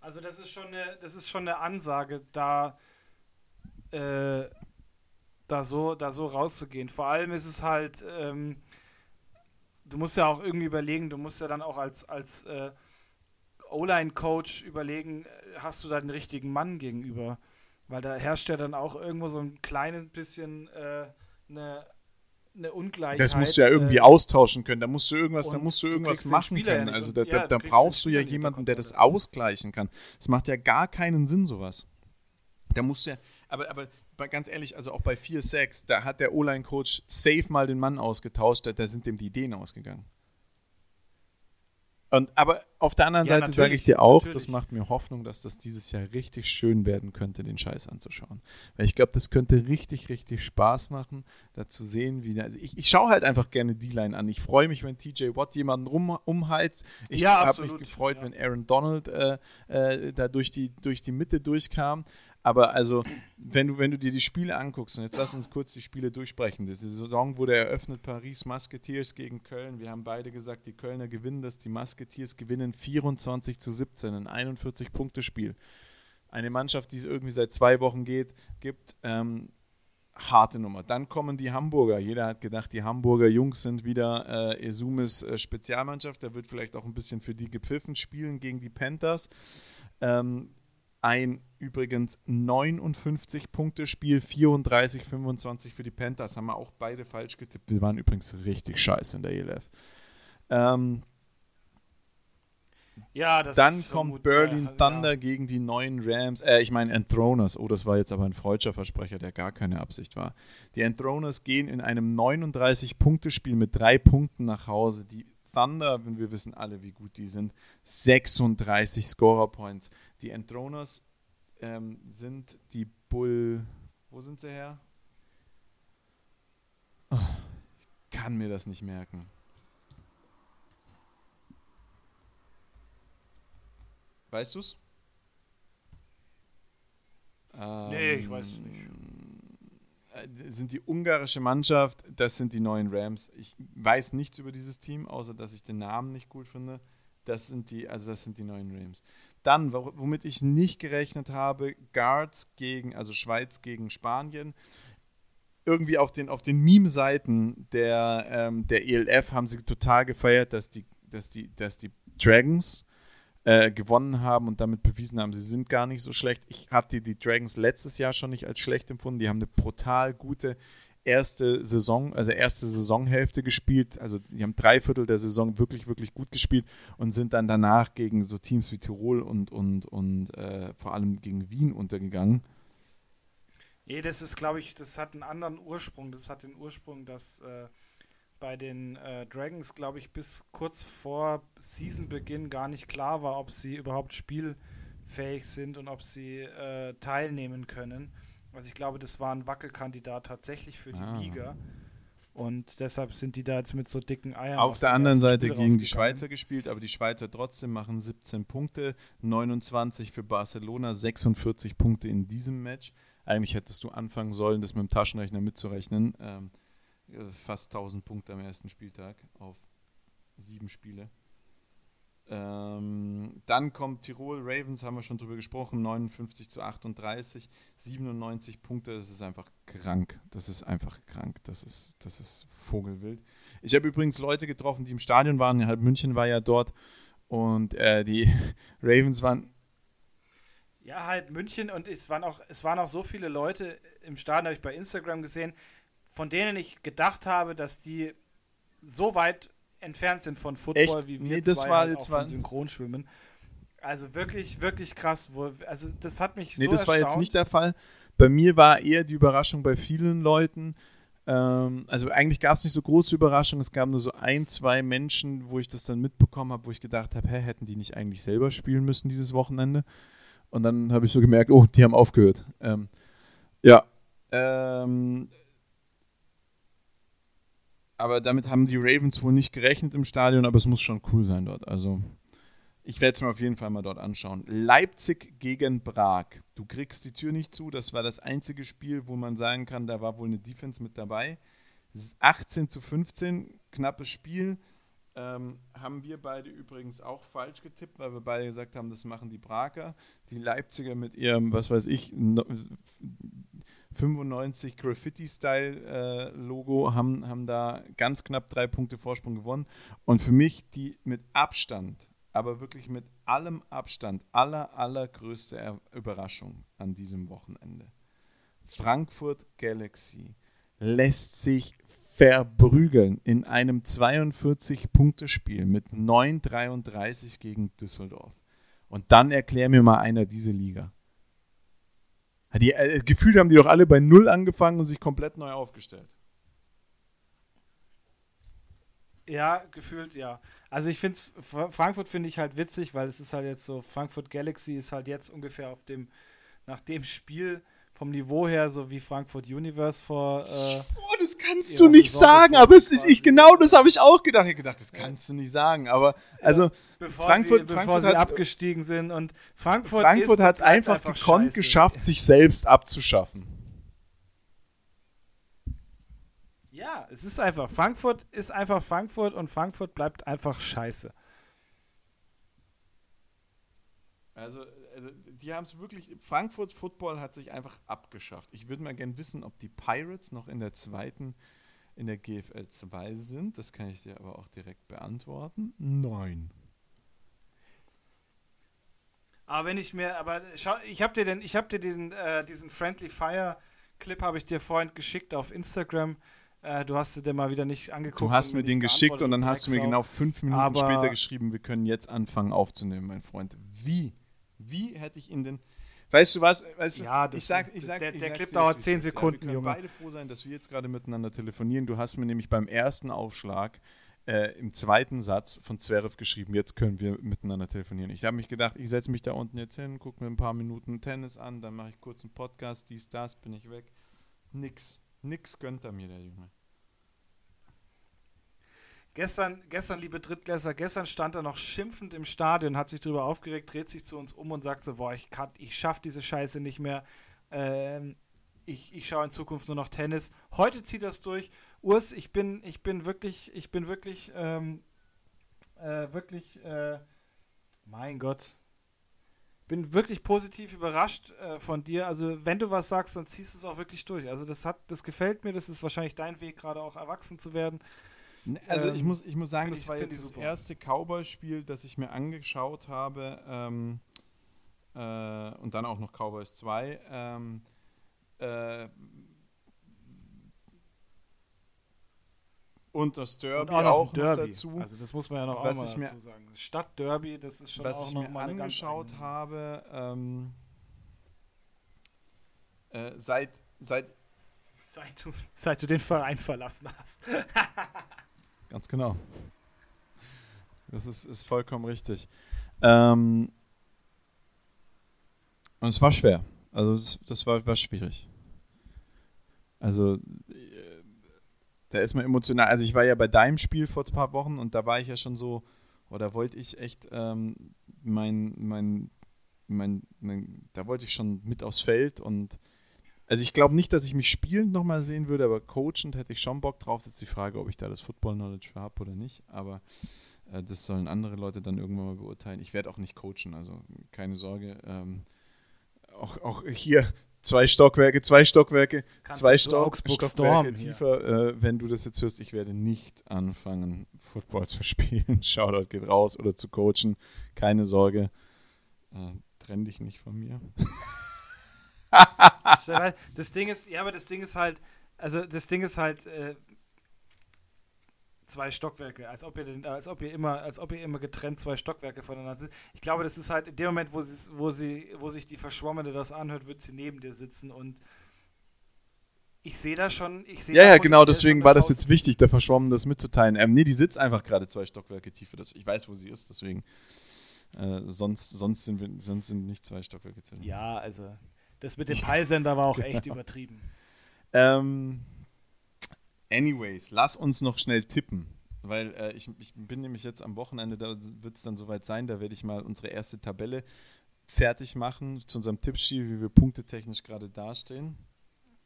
also das ist schon eine, das ist schon eine Ansage, da, äh, da, so, da so rauszugehen. Vor allem ist es halt, ähm, du musst ja auch irgendwie überlegen, du musst ja dann auch als, als äh, O-Line-Coach überlegen, äh, hast du da den richtigen Mann gegenüber? Weil da herrscht ja dann auch irgendwo so ein kleines bisschen äh, eine, eine Ungleichheit. Das musst du ja irgendwie äh, austauschen können. Da musst du irgendwas, da musst du irgendwas du machen können. Also da, ja, da, da brauchst du ja jemanden, der das ausgleichen kann. Das macht ja gar keinen Sinn, sowas. Da musst du ja, aber, aber ganz ehrlich, also auch bei 4-6, da hat der O-Line-Coach safe mal den Mann ausgetauscht, da, da sind dem die Ideen ausgegangen. Und, aber auf der anderen ja, Seite sage ich dir auch, natürlich. das macht mir Hoffnung, dass das dieses Jahr richtig schön werden könnte, den Scheiß anzuschauen. Weil ich glaube, das könnte richtig, richtig Spaß machen, da zu sehen, wie. Also ich, ich schaue halt einfach gerne die Line an. Ich freue mich, wenn TJ Watt jemanden rum, umheizt. Ich ja, habe mich gefreut, ja. wenn Aaron Donald äh, äh, da durch die, durch die Mitte durchkam. Aber also, wenn du, wenn du dir die Spiele anguckst, und jetzt lass uns kurz die Spiele durchsprechen. Die Saison wurde eröffnet, Paris Musketeers gegen Köln. Wir haben beide gesagt, die Kölner gewinnen das, die Musketeers gewinnen 24 zu 17, ein 41-Punkte-Spiel. Eine Mannschaft, die es irgendwie seit zwei Wochen geht, gibt, ähm, harte Nummer. Dann kommen die Hamburger. Jeder hat gedacht, die Hamburger Jungs sind wieder äh, Esumes äh, Spezialmannschaft. Da wird vielleicht auch ein bisschen für die gepfiffen spielen gegen die Panthers. Ähm, ein übrigens 59-Punkte-Spiel, 34-25 für die Panthers. Haben wir auch beide falsch getippt. Wir waren übrigens richtig scheiße in der ELF. Ähm, ja, Dann kommt Berlin ja, Thunder ja. gegen die neuen Rams. Äh, ich meine Enthroners. Oh, das war jetzt aber ein freudscher Versprecher, der gar keine Absicht war. Die Enthroners gehen in einem 39-Punkte-Spiel mit drei Punkten nach Hause. Die Thunder, wenn wir wissen alle, wie gut die sind, 36 Scorer-Points. Die Enthroners ähm, sind die Bull. Wo sind sie her? Oh, ich kann mir das nicht merken. Weißt du's? Ähm, nee, ich weiß es nicht. Äh, sind die ungarische Mannschaft, das sind die neuen Rams. Ich weiß nichts über dieses Team, außer dass ich den Namen nicht gut finde. Das sind die, also das sind die neuen Rams. Dann, womit ich nicht gerechnet habe, Guards gegen, also Schweiz gegen Spanien. Irgendwie auf den, auf den Meme-Seiten der, ähm, der ELF haben sie total gefeiert, dass die, dass die, dass die Dragons äh, gewonnen haben und damit bewiesen haben, sie sind gar nicht so schlecht. Ich hatte die Dragons letztes Jahr schon nicht als schlecht empfunden. Die haben eine brutal gute erste Saison, also erste Saisonhälfte gespielt. Also die haben drei Viertel der Saison wirklich, wirklich gut gespielt und sind dann danach gegen so Teams wie Tirol und, und, und äh, vor allem gegen Wien untergegangen. Nee, das ist, glaube ich, das hat einen anderen Ursprung. Das hat den Ursprung, dass äh, bei den äh, Dragons, glaube ich, bis kurz vor Seasonbeginn gar nicht klar war, ob sie überhaupt spielfähig sind und ob sie äh, teilnehmen können. Also ich glaube, das war ein Wackelkandidat tatsächlich für die ah. Liga. Und deshalb sind die da jetzt mit so dicken Eiern. Auf der anderen Seite gegen die Schweizer gespielt, aber die Schweizer trotzdem machen 17 Punkte, 29 für Barcelona, 46 Punkte in diesem Match. Eigentlich hättest du anfangen sollen, das mit dem Taschenrechner mitzurechnen. Ähm, fast 1000 Punkte am ersten Spieltag auf sieben Spiele. Ähm, dann kommt Tirol Ravens, haben wir schon drüber gesprochen, 59 zu 38, 97 Punkte, das ist einfach krank. Das ist einfach krank. Das ist, das ist Vogelwild. Ich habe übrigens Leute getroffen, die im Stadion waren. Halb München war ja dort und äh, die Ravens waren. Ja, halt München und es waren auch, es waren auch so viele Leute im Stadion, habe ich bei Instagram gesehen, von denen ich gedacht habe, dass die so weit entfernt sind von Football, Echt? wie wir nee, das zwei war halt jetzt auch von Synchronschwimmen. Also wirklich, wirklich krass. Wo, also das hat mich nee, so das erstaunt. war jetzt nicht der Fall. Bei mir war eher die Überraschung bei vielen Leuten. Ähm, also eigentlich gab es nicht so große Überraschungen. Es gab nur so ein, zwei Menschen, wo ich das dann mitbekommen habe, wo ich gedacht habe, hä, hätten die nicht eigentlich selber spielen müssen dieses Wochenende? Und dann habe ich so gemerkt, oh, die haben aufgehört. Ähm, ja. Ähm, aber damit haben die Ravens wohl nicht gerechnet im Stadion, aber es muss schon cool sein dort. Also ich werde es mir auf jeden Fall mal dort anschauen. Leipzig gegen Prag. Du kriegst die Tür nicht zu. Das war das einzige Spiel, wo man sagen kann, da war wohl eine Defense mit dabei. 18 zu 15, knappes Spiel. Ähm, haben wir beide übrigens auch falsch getippt, weil wir beide gesagt haben, das machen die Prager. Die Leipziger mit ihrem, was weiß ich, 95 Graffiti-Style-Logo, äh, haben, haben da ganz knapp drei Punkte Vorsprung gewonnen. Und für mich die mit Abstand, aber wirklich mit allem Abstand, aller, allergrößte Überraschung an diesem Wochenende. Frankfurt Galaxy lässt sich verprügeln in einem 42-Punkte-Spiel mit 9,33 gegen Düsseldorf. Und dann erklär mir mal einer diese Liga. Die, äh, gefühlt haben die doch alle bei Null angefangen und sich komplett neu aufgestellt. Ja, gefühlt ja. Also ich finde Frankfurt finde ich halt witzig, weil es ist halt jetzt so, Frankfurt Galaxy ist halt jetzt ungefähr auf dem, nach dem Spiel vom Niveau her, so wie Frankfurt Universe vor. Äh, oh, das kannst du nicht sagen, aber es ist ich genau, das habe ich auch gedacht. Ich gedacht, das kannst ja. du nicht sagen, aber also ja, bevor Frankfurt, sie, bevor Frankfurt sie abgestiegen sind und Frankfurt, Frankfurt hat es einfach, einfach gekonnt geschafft, sich selbst abzuschaffen. Ja, es ist einfach. Frankfurt ist einfach Frankfurt und Frankfurt bleibt einfach scheiße. Also, also die haben es wirklich. Frankfurt Football hat sich einfach abgeschafft. Ich würde mal gerne wissen, ob die Pirates noch in der zweiten, in der GFL 2 sind. Das kann ich dir aber auch direkt beantworten. Nein. Aber wenn ich mir, aber schau, ich habe dir denn, ich habe dir diesen, äh, diesen Friendly Fire Clip habe ich dir vorhin geschickt auf Instagram. Äh, du hast dir mal wieder nicht angeguckt. Du hast mir den geschickt und dann hast du mir genau fünf Minuten Aber später geschrieben, wir können jetzt anfangen aufzunehmen, mein Freund. Wie? Wie hätte ich ihn denn. Weißt du was? Weißt ja, das, ich sag, ich sag, der, der Clip dauert zehn Sekunden, ja, wir können Junge. beide froh sein, dass wir jetzt gerade miteinander telefonieren. Du hast mir nämlich beim ersten Aufschlag äh, im zweiten Satz von Zverev geschrieben, jetzt können wir miteinander telefonieren. Ich habe mich gedacht, ich setze mich da unten jetzt hin, gucke mir ein paar Minuten Tennis an, dann mache ich kurz einen Podcast, dies, das, bin ich weg. Nix. Nix gönnt er mir, der Junge. Gestern, gestern, liebe Drittklässler, gestern stand er noch schimpfend im Stadion, hat sich darüber aufgeregt, dreht sich zu uns um und sagt so, boah, ich, ich schaff diese Scheiße nicht mehr. Ähm, ich, ich schaue in Zukunft nur noch Tennis. Heute zieht das durch. Urs, ich bin, ich bin wirklich, ich bin wirklich, ähm, äh, wirklich, äh, mein Gott, bin wirklich positiv überrascht äh, von dir. Also wenn du was sagst, dann ziehst du es auch wirklich durch. Also das hat, das gefällt mir. Das ist wahrscheinlich dein Weg, gerade auch erwachsen zu werden. Also ähm, ich, muss, ich muss sagen, das war jetzt das erste Cowboy-Spiel, das ich mir angeschaut habe ähm, äh, und dann auch noch Cowboys 2. Ähm, äh, und das Derby und auch, auch Derby. dazu. Also das muss man ja noch was auch mal dazu sagen. Stadtderby, das ist schon was auch ich noch mir angeschaut habe. Ähm, äh, seit, seit, seit, du, seit du den Verein verlassen hast. Ganz genau. Das ist, ist vollkommen richtig. Ähm, und es war schwer. Also das, das war, war schwierig. Also äh, da ist man emotional. Also ich war ja bei deinem Spiel vor ein paar Wochen und da war ich ja schon so, oder wollte ich echt ähm, mein, mein, mein, mein, da wollte ich schon mit aufs Feld und also ich glaube nicht, dass ich mich spielend nochmal sehen würde, aber coachend hätte ich schon Bock drauf. Das ist die Frage, ob ich da das Football-Knowledge für habe oder nicht. Aber äh, das sollen andere Leute dann irgendwann mal beurteilen. Ich werde auch nicht coachen, also keine Sorge. Ähm, auch, auch hier zwei Stockwerke, zwei Stockwerke, Kannst zwei Stock, Stockwerke Storm tiefer. Äh, wenn du das jetzt hörst, ich werde nicht anfangen, Football zu spielen. Shoutout geht raus oder zu coachen. Keine Sorge. Äh, trenn dich nicht von mir. das, das, Ding ist, ja, aber das Ding ist halt, also das Ding ist halt äh, zwei Stockwerke, als ob ihr den, als ob ihr immer, als ob ihr immer getrennt zwei Stockwerke voneinander sind. Ich glaube, das ist halt in dem Moment, wo sie, wo sie, wo sich die Verschwommene das anhört, wird sie neben dir sitzen und ich sehe da schon, ich sehe Ja, ja, genau, deswegen war das jetzt wichtig, der Verschwommene das mitzuteilen. Ähm, nee, die sitzt einfach gerade zwei Stockwerke tiefer. Das, ich weiß, wo sie ist, deswegen. Äh, sonst, sonst, sind wir, sonst sind nicht zwei Stockwerke tiefer. Ja, also das mit dem Peilsender war auch genau. echt übertrieben. Ähm, anyways, lass uns noch schnell tippen. Weil äh, ich, ich, bin nämlich jetzt am Wochenende, da wird es dann soweit sein, da werde ich mal unsere erste Tabelle fertig machen zu unserem Tippstil, wie wir punktetechnisch gerade dastehen.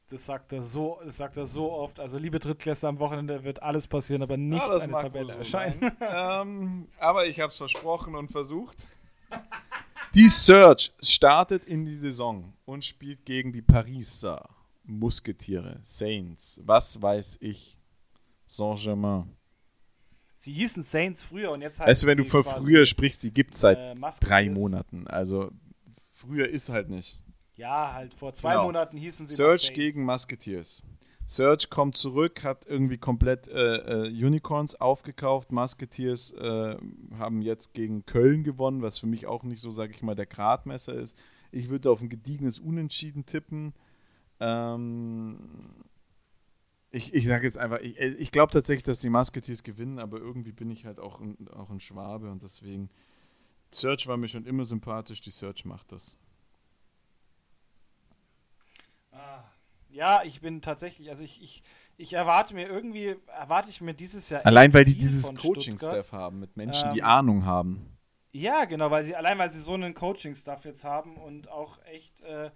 Das sagt er so, das sagt er so oft. Also liebe Drittklässler, am Wochenende wird alles passieren, aber nicht ja, eine Tabelle so erscheinen. ähm, aber ich habe es versprochen und versucht. Die Search startet in die Saison und spielt gegen die Pariser Musketiere, Saints, was weiß ich, Saint-Germain. Sie hießen Saints früher und jetzt heißt Weißt du, wenn du von früher sprichst, sie gibt es seit äh, drei Monaten. Also früher ist halt nicht. Ja, halt vor zwei genau. Monaten hießen sie Search gegen Musketeers. Search kommt zurück, hat irgendwie komplett äh, äh, Unicorns aufgekauft. Musketeers äh, haben jetzt gegen Köln gewonnen, was für mich auch nicht so, sage ich mal, der Gradmesser ist. Ich würde auf ein gediegenes Unentschieden tippen. Ähm, ich, ich sage jetzt einfach, ich, ich glaube tatsächlich, dass die Musketeers gewinnen, aber irgendwie bin ich halt auch ein, auch ein Schwabe und deswegen. Search war mir schon immer sympathisch, die Search macht das. Ah, ja, ich bin tatsächlich, also ich, ich, ich erwarte mir irgendwie, erwarte ich mir dieses Jahr. Allein weil die dieses Coaching-Staff haben, mit Menschen, ähm, die Ahnung haben. Ja, genau, weil sie, allein weil sie so einen Coaching-Staff jetzt haben und auch echt äh,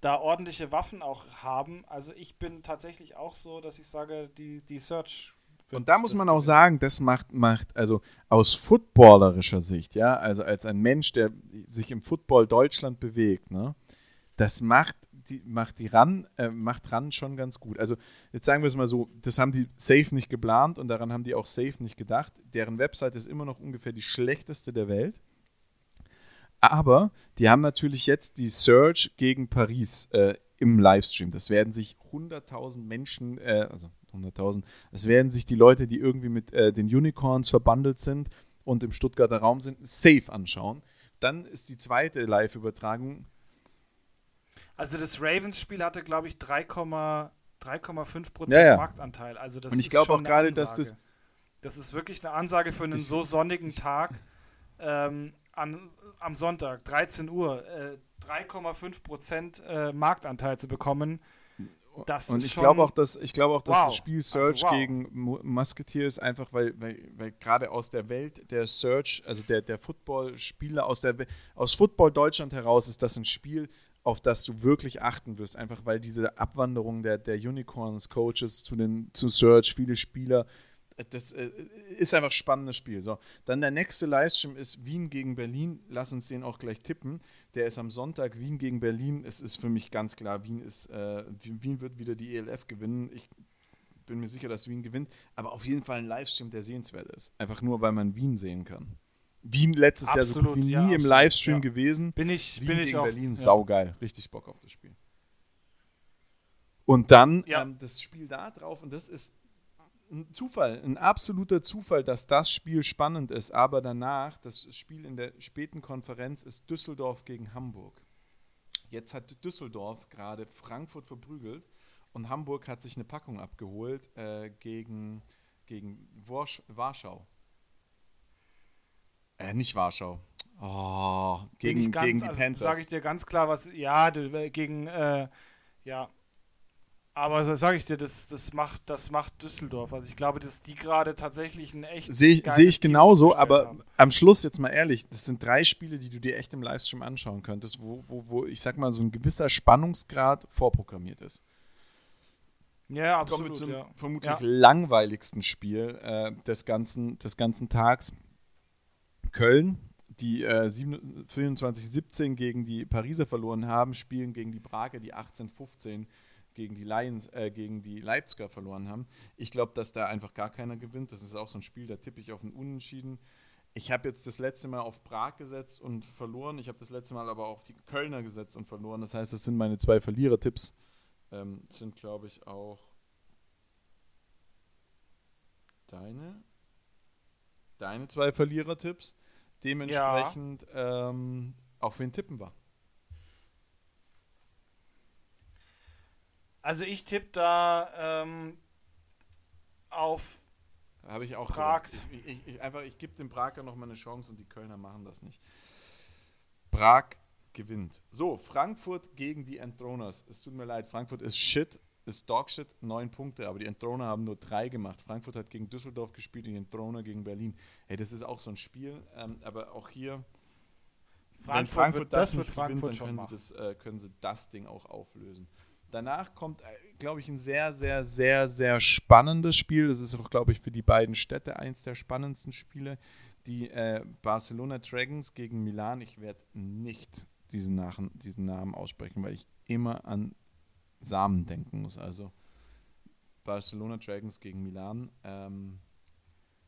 da ordentliche Waffen auch haben. Also ich bin tatsächlich auch so, dass ich sage, die, die Search. Und da muss man auch sagen, das macht, macht, also aus footballerischer Sicht, ja, also als ein Mensch, der sich im Football Deutschland bewegt, ne, das macht die, macht die ran, äh, macht ran schon ganz gut. Also jetzt sagen wir es mal so, das haben die safe nicht geplant und daran haben die auch safe nicht gedacht. Deren Website ist immer noch ungefähr die schlechteste der Welt. Aber die haben natürlich jetzt die Search gegen Paris äh, im Livestream. Das werden sich 100.000 Menschen, äh, also 100.000, das werden sich die Leute, die irgendwie mit äh, den Unicorns verbandelt sind und im Stuttgarter Raum sind, safe anschauen. Dann ist die zweite Live-Übertragung. Also das Ravens-Spiel hatte, glaube ich, 3,5% ja, ja. Marktanteil. Also das und ich glaube auch gerade, dass das. Das ist wirklich eine Ansage für einen so sonnigen Tag. Ähm, an, am Sonntag, 13 Uhr, äh, 3,5 Prozent äh, Marktanteil zu bekommen. Das und ich glaube auch, dass ich glaube auch, dass wow. das Spiel also Search also, wow. gegen Musketeers einfach, weil, weil, weil gerade aus der Welt der Search, also der, der Football-Spieler aus der aus Football Deutschland heraus ist das ein Spiel, auf das du wirklich achten wirst, einfach weil diese Abwanderung der, der Unicorns, Coaches zu den zu Search, viele Spieler das äh, ist einfach ein spannendes Spiel. So, dann der nächste Livestream ist Wien gegen Berlin. Lass uns den auch gleich tippen. Der ist am Sonntag Wien gegen Berlin. Es ist für mich ganz klar, Wien ist äh, Wien wird wieder die ELF gewinnen. Ich bin mir sicher, dass Wien gewinnt, aber auf jeden Fall ein Livestream, der sehenswert ist. Einfach nur, weil man Wien sehen kann. Wien letztes absolut, Jahr so gut wie ja, nie absolut, im Livestream ja. gewesen. Bin ich, Wien bin gegen ich auch. Berlin, ja. saugeil. Richtig Bock auf das Spiel. Und dann ja. ähm, das Spiel da drauf, und das ist ein Zufall, ein absoluter Zufall, dass das Spiel spannend ist. Aber danach, das Spiel in der späten Konferenz ist Düsseldorf gegen Hamburg. Jetzt hat Düsseldorf gerade Frankfurt verprügelt und Hamburg hat sich eine Packung abgeholt äh, gegen, gegen Warsch, Warschau. Äh, nicht Warschau. Oh, gegen, ganz, gegen die also, Panthers. Sage ich dir ganz klar, was. Ja, gegen. Äh, ja, aber sage ich dir, das, das, macht, das macht Düsseldorf. Also ich glaube, dass die gerade tatsächlich ein echt. Sehe seh ich genauso, aber haben. am Schluss jetzt mal ehrlich, das sind drei Spiele, die du dir echt im Livestream anschauen könntest, wo, wo, wo ich sag mal, so ein gewisser Spannungsgrad vorprogrammiert ist. Ja, absolut. Mit zum ja. vermutlich ja. langweiligsten Spiel äh, des, ganzen, des ganzen Tags. Köln, die äh, 24-17 gegen die Pariser verloren haben, spielen gegen die Prager, die 18-15 gegen die äh, gegen die Leipziger verloren haben. Ich glaube, dass da einfach gar keiner gewinnt. Das ist auch so ein Spiel, da tippe ich auf ein Unentschieden. Ich habe jetzt das letzte Mal auf Prag gesetzt und verloren. Ich habe das letzte Mal aber auf die Kölner gesetzt und verloren. Das heißt, das sind meine zwei Verlierertipps. Ähm, sind, glaube ich, auch deine, deine zwei Verlierertipps. Dementsprechend, ja. ähm, auf wen tippen wir? Also ich tippe da ähm, auf habe ich auch Prag. Ich, ich, ich, einfach, ich gebe dem Prager noch mal eine Chance und die Kölner machen das nicht. Prag gewinnt. So, Frankfurt gegen die Entroners. Es tut mir leid, Frankfurt ist shit, ist Dogshit, neun Punkte, aber die Entroner haben nur drei gemacht. Frankfurt hat gegen Düsseldorf gespielt, die Entroner gegen Berlin. Hey, das ist auch so ein Spiel, ähm, aber auch hier, Frankfurt wenn Frankfurt wird, das, das nicht Frankfurt gewinnt, dann können sie, das, äh, können sie das Ding auch auflösen. Danach kommt, äh, glaube ich, ein sehr, sehr, sehr, sehr spannendes Spiel. Das ist auch, glaube ich, für die beiden Städte eins der spannendsten Spiele. Die äh, Barcelona Dragons gegen Milan. Ich werde nicht diesen, Nach diesen Namen aussprechen, weil ich immer an Samen denken muss. Also Barcelona Dragons gegen Milan. Ähm,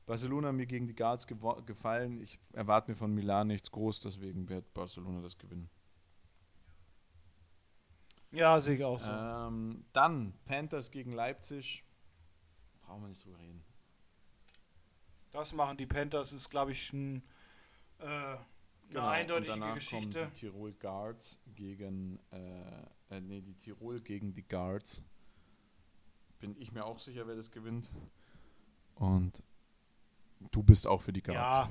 Barcelona mir gegen die Guards gefallen. Ich erwarte mir von Milan nichts groß, deswegen wird Barcelona das gewinnen. Ja, sehe ich auch so. Ähm, dann Panthers gegen Leipzig. Brauchen wir nicht drüber reden. Das machen die Panthers, ist glaube ich ein, äh, Genau. Eine eindeutige und danach Geschichte. Kommen die Tirol Guards gegen, äh, äh, nee, die Tirol gegen die Guards. Bin ich mir auch sicher, wer das gewinnt. Und du bist auch für die Guards. Ja.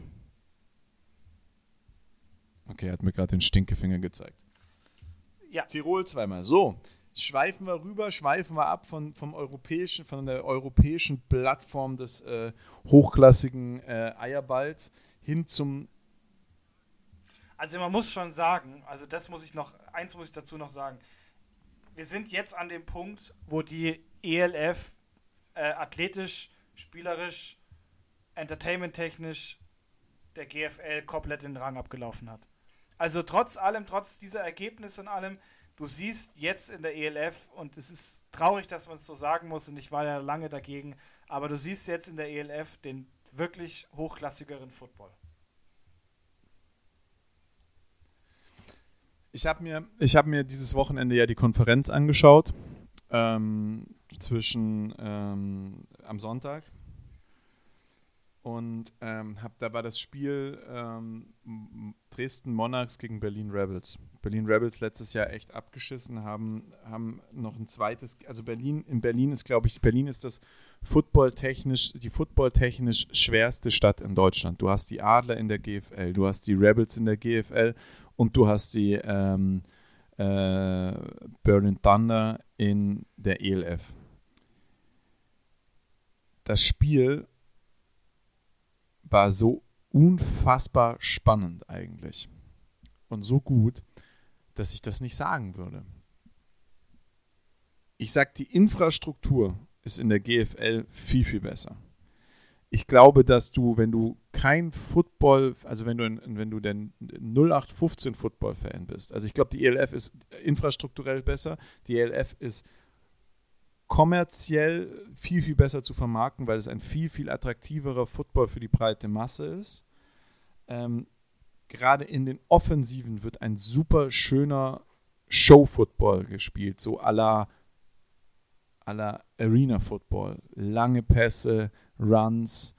Okay, er hat mir gerade den Stinkefinger gezeigt. Ja. Tirol zweimal. So, schweifen wir rüber, schweifen wir ab von, vom europäischen, von der europäischen Plattform des äh, hochklassigen äh, Eierballs hin zum. Also man muss schon sagen, also das muss ich noch, eins muss ich dazu noch sagen. Wir sind jetzt an dem Punkt, wo die ELF äh, athletisch, spielerisch, entertainment-technisch der GFL komplett den Rang abgelaufen hat. Also trotz allem, trotz dieser Ergebnisse und allem, du siehst jetzt in der ELF, und es ist traurig, dass man es so sagen muss, und ich war ja lange dagegen, aber du siehst jetzt in der ELF den wirklich hochklassigeren Football. Ich habe mir, hab mir dieses Wochenende ja die Konferenz angeschaut, ähm, zwischen ähm, am Sonntag und ähm, habe dabei das Spiel ähm, Dresden Monarchs gegen Berlin Rebels. Berlin Rebels letztes Jahr echt abgeschissen, haben, haben noch ein zweites, also Berlin, in Berlin ist, glaube ich, Berlin ist das footballtechnisch, die footballtechnisch schwerste Stadt in Deutschland. Du hast die Adler in der GFL, du hast die Rebels in der GFL und du hast die ähm, äh, Berlin Thunder in der ELF. Das Spiel war so unfassbar spannend eigentlich. Und so gut, dass ich das nicht sagen würde. Ich sage, die Infrastruktur ist in der GFL viel, viel besser. Ich glaube, dass du, wenn du kein Football, also wenn du, wenn du denn 0815 Football-Fan bist, also ich glaube, die ELF ist infrastrukturell besser, die ELF ist kommerziell viel, viel besser zu vermarkten, weil es ein viel, viel attraktiverer Football für die breite Masse ist. Ähm, gerade in den Offensiven wird ein super schöner Show-Football gespielt, so à la, à la Arena-Football. Lange Pässe, Runs,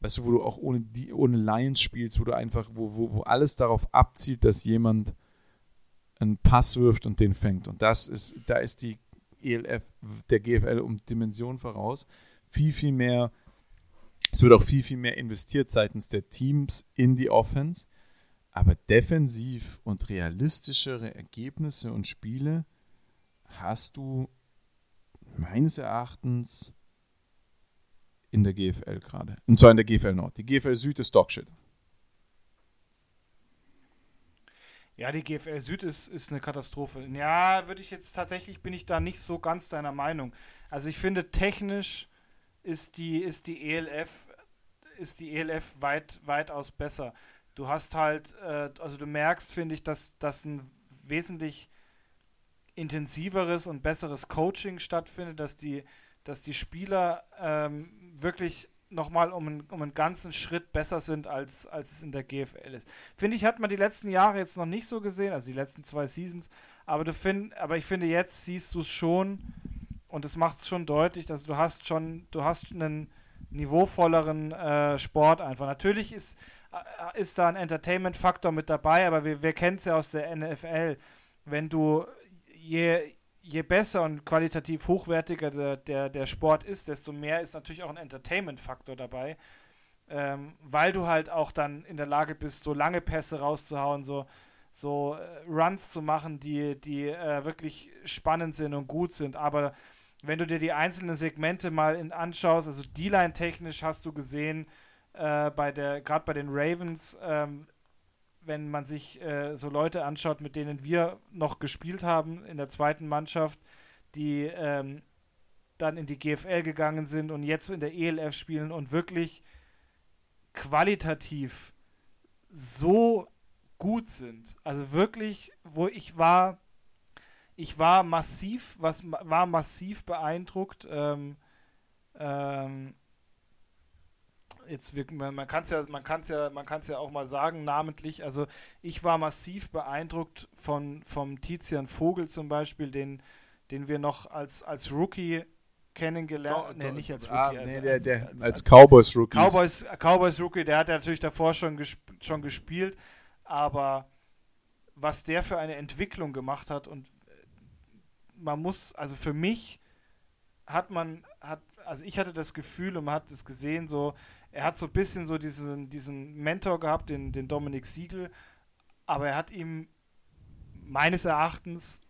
weißt du, wo du auch ohne, die, ohne Lines spielst, wo du einfach, wo, wo, wo alles darauf abzielt, dass jemand einen Pass wirft und den fängt. Und das ist, da ist die ELF, der GFL um Dimension voraus. Viel, viel mehr, es wird auch viel, viel mehr investiert seitens der Teams in die Offense. Aber defensiv und realistischere Ergebnisse und Spiele hast du meines Erachtens in der GFL gerade. Und zwar in der GFL Nord. Die GFL Süd ist Dogshit. Ja, die GFL Süd ist, ist eine Katastrophe. Ja, würde ich jetzt tatsächlich, bin ich da nicht so ganz deiner Meinung. Also ich finde, technisch ist die, ist die ELF, ist die ELF weit, weitaus besser. Du hast halt, äh, also du merkst, finde ich, dass, dass ein wesentlich intensiveres und besseres Coaching stattfindet, dass die, dass die Spieler ähm, wirklich nochmal um, einen, um einen ganzen Schritt besser sind, als, als es in der GFL ist. Finde ich, hat man die letzten Jahre jetzt noch nicht so gesehen, also die letzten zwei Seasons, aber, du find, aber ich finde, jetzt siehst du es schon und es macht es schon deutlich, dass du hast schon, du hast einen niveauvolleren äh, Sport einfach. Natürlich ist, äh, ist da ein Entertainment-Faktor mit dabei, aber wir, wir kennen es ja aus der NFL. Wenn du je, je besser und qualitativ hochwertiger der, der, der Sport ist, desto mehr ist natürlich auch ein Entertainment-Faktor dabei. Ähm, weil du halt auch dann in der Lage bist, so lange Pässe rauszuhauen, so, so äh, Runs zu machen, die, die äh, wirklich spannend sind und gut sind. Aber wenn du dir die einzelnen Segmente mal in, anschaust, also D-Line technisch hast du gesehen, äh, bei der, gerade bei den Ravens, ähm, wenn man sich äh, so Leute anschaut, mit denen wir noch gespielt haben in der zweiten Mannschaft, die ähm, dann in die GFL gegangen sind und jetzt in der ELF spielen und wirklich qualitativ so gut sind. Also wirklich, wo ich war, ich war massiv, was war massiv beeindruckt. Ähm, ähm, jetzt man, man kann es ja, man kann ja, man kann es ja auch mal sagen, namentlich. Also ich war massiv beeindruckt von vom Tizian Vogel zum Beispiel, den, den wir noch als, als Rookie kennengelernt, haben. nee, nicht als ah, Rookie, ah, nee, als, der, der, als, als, Cowboys Rookie. Cowboys, Cowboys Rookie, der hat ja natürlich davor schon, gesp schon gespielt, aber was der für eine Entwicklung gemacht hat und man muss, also für mich hat man, hat, also ich hatte das Gefühl und man hat es gesehen, so, er hat so ein bisschen so diesen, diesen Mentor gehabt, den, den Dominik Siegel, aber er hat ihm meines Erachtens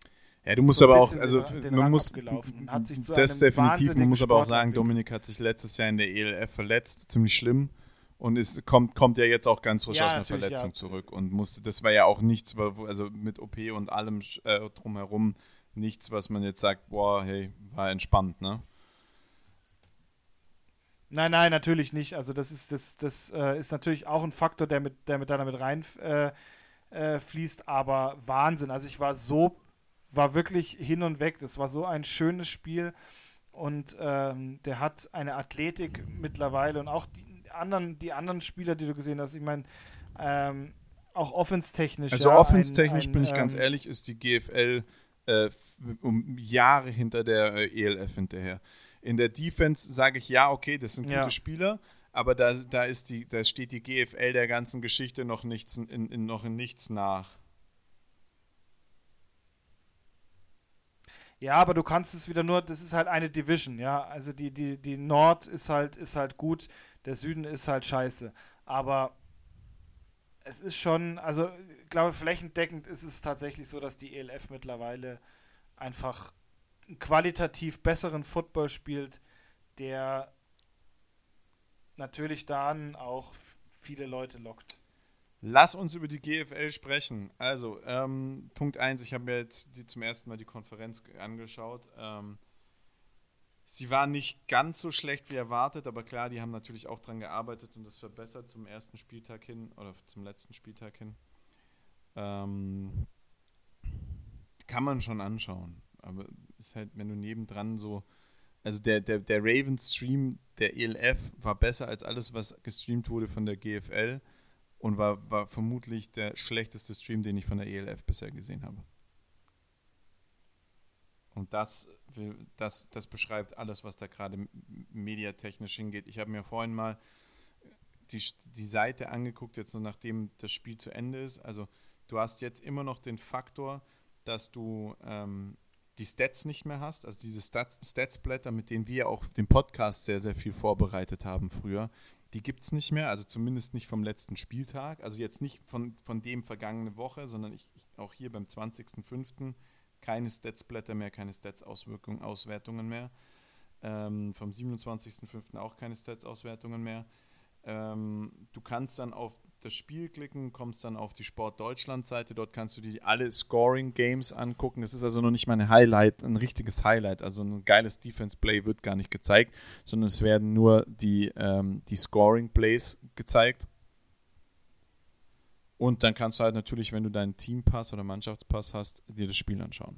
ja, du musst so aber auch, also den, man muss, das definitiv, man muss aber auch sagen, Dominik hat sich letztes Jahr in der ELF verletzt, ziemlich schlimm und ist, kommt, kommt ja jetzt auch ganz frisch ja, aus einer Verletzung ja. zurück und musste, das war ja auch nichts, also mit OP und allem äh, drumherum, nichts, was man jetzt sagt, boah, hey, war entspannt, ne? Nein, nein, natürlich nicht. Also das ist, das, das äh, ist natürlich auch ein Faktor, der mit, der mit da damit rein äh, äh, aber Wahnsinn. Also ich war so, war wirklich hin und weg. Das war so ein schönes Spiel. Und ähm, der hat eine Athletik mittlerweile und auch die anderen, die anderen Spieler, die du gesehen hast, ich meine, ähm, auch offenstechnisch. Also ja, offenstechnisch, bin ich ähm, ganz ehrlich, ist die GFL äh, um Jahre hinter der äh, ELF hinterher. In der Defense sage ich ja, okay, das sind gute ja. Spieler, aber da, da, ist die, da steht die GFL der ganzen Geschichte noch, nichts, in, in, noch in nichts nach. Ja, aber du kannst es wieder nur, das ist halt eine Division, ja. Also die, die, die Nord ist halt, ist halt gut, der Süden ist halt scheiße. Aber es ist schon, also ich glaube, flächendeckend ist es tatsächlich so, dass die ELF mittlerweile einfach qualitativ besseren Football spielt, der natürlich dann auch viele Leute lockt. Lass uns über die GFL sprechen. Also, ähm, Punkt 1, ich habe mir jetzt die, zum ersten Mal die Konferenz angeschaut. Ähm, Sie waren nicht ganz so schlecht wie erwartet, aber klar, die haben natürlich auch daran gearbeitet und das verbessert zum ersten Spieltag hin oder zum letzten Spieltag hin. Ähm, kann man schon anschauen, aber ist halt, wenn du nebendran so, also der, der, der Raven-Stream der ELF war besser als alles, was gestreamt wurde von der GFL und war, war vermutlich der schlechteste Stream, den ich von der ELF bisher gesehen habe. Und das, das, das beschreibt alles, was da gerade mediatechnisch hingeht. Ich habe mir vorhin mal die, die Seite angeguckt, jetzt so nachdem das Spiel zu Ende ist. Also du hast jetzt immer noch den Faktor, dass du ähm, die Stats nicht mehr hast, also diese Stats, Statsblätter, mit denen wir auch den Podcast sehr, sehr viel vorbereitet haben früher, die gibt es nicht mehr, also zumindest nicht vom letzten Spieltag, also jetzt nicht von, von dem vergangene Woche, sondern ich, ich auch hier beim 20.05 keine Statsblätter mehr, keine Stats-Auswirkungen, Auswertungen mehr. Ähm, vom 27.05. auch keine Stats-Auswertungen mehr. Ähm, du kannst dann auf das Spiel klicken, kommst dann auf die Sport Deutschland-Seite. Dort kannst du dir alle Scoring-Games angucken. Es ist also noch nicht mal ein Highlight, ein richtiges Highlight. Also ein geiles Defense-Play wird gar nicht gezeigt, sondern es werden nur die, ähm, die Scoring-Plays gezeigt. Und dann kannst du halt natürlich, wenn du deinen Teampass oder Mannschaftspass hast, dir das Spiel anschauen.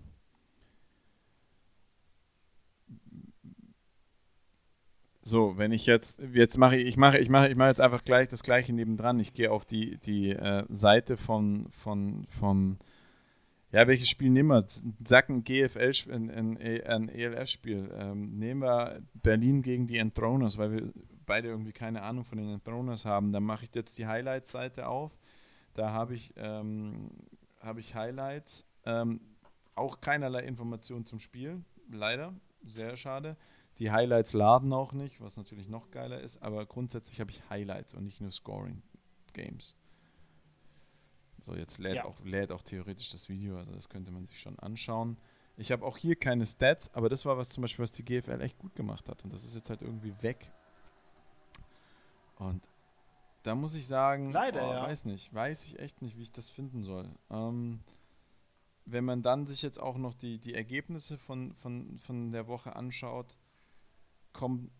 So, wenn ich jetzt, jetzt mache ich, ich mache, ich mache, ich mache jetzt einfach gleich das gleiche nebendran. Ich gehe auf die, die äh, Seite von, von, vom, ja, welches Spiel nehmen wir? Sag ein GFL, ein, ein, ein ELF-Spiel. Ähm, nehmen wir Berlin gegen die Enthroners, weil wir beide irgendwie keine Ahnung von den Enthroners haben. Dann mache ich jetzt die Highlights-Seite auf da habe ich, ähm, hab ich Highlights. Ähm, auch keinerlei Informationen zum Spiel, leider. Sehr schade. Die Highlights laden auch nicht, was natürlich noch geiler ist, aber grundsätzlich habe ich Highlights und nicht nur Scoring Games. So, jetzt lädt, ja. auch, lädt auch theoretisch das Video, also das könnte man sich schon anschauen. Ich habe auch hier keine Stats, aber das war was zum Beispiel, was die GFL echt gut gemacht hat und das ist jetzt halt irgendwie weg. Und da muss ich sagen, Leider, oh, ja. weiß nicht, weiß ich echt nicht, wie ich das finden soll. Ähm, wenn man dann sich jetzt auch noch die, die Ergebnisse von, von, von der Woche anschaut, kommt,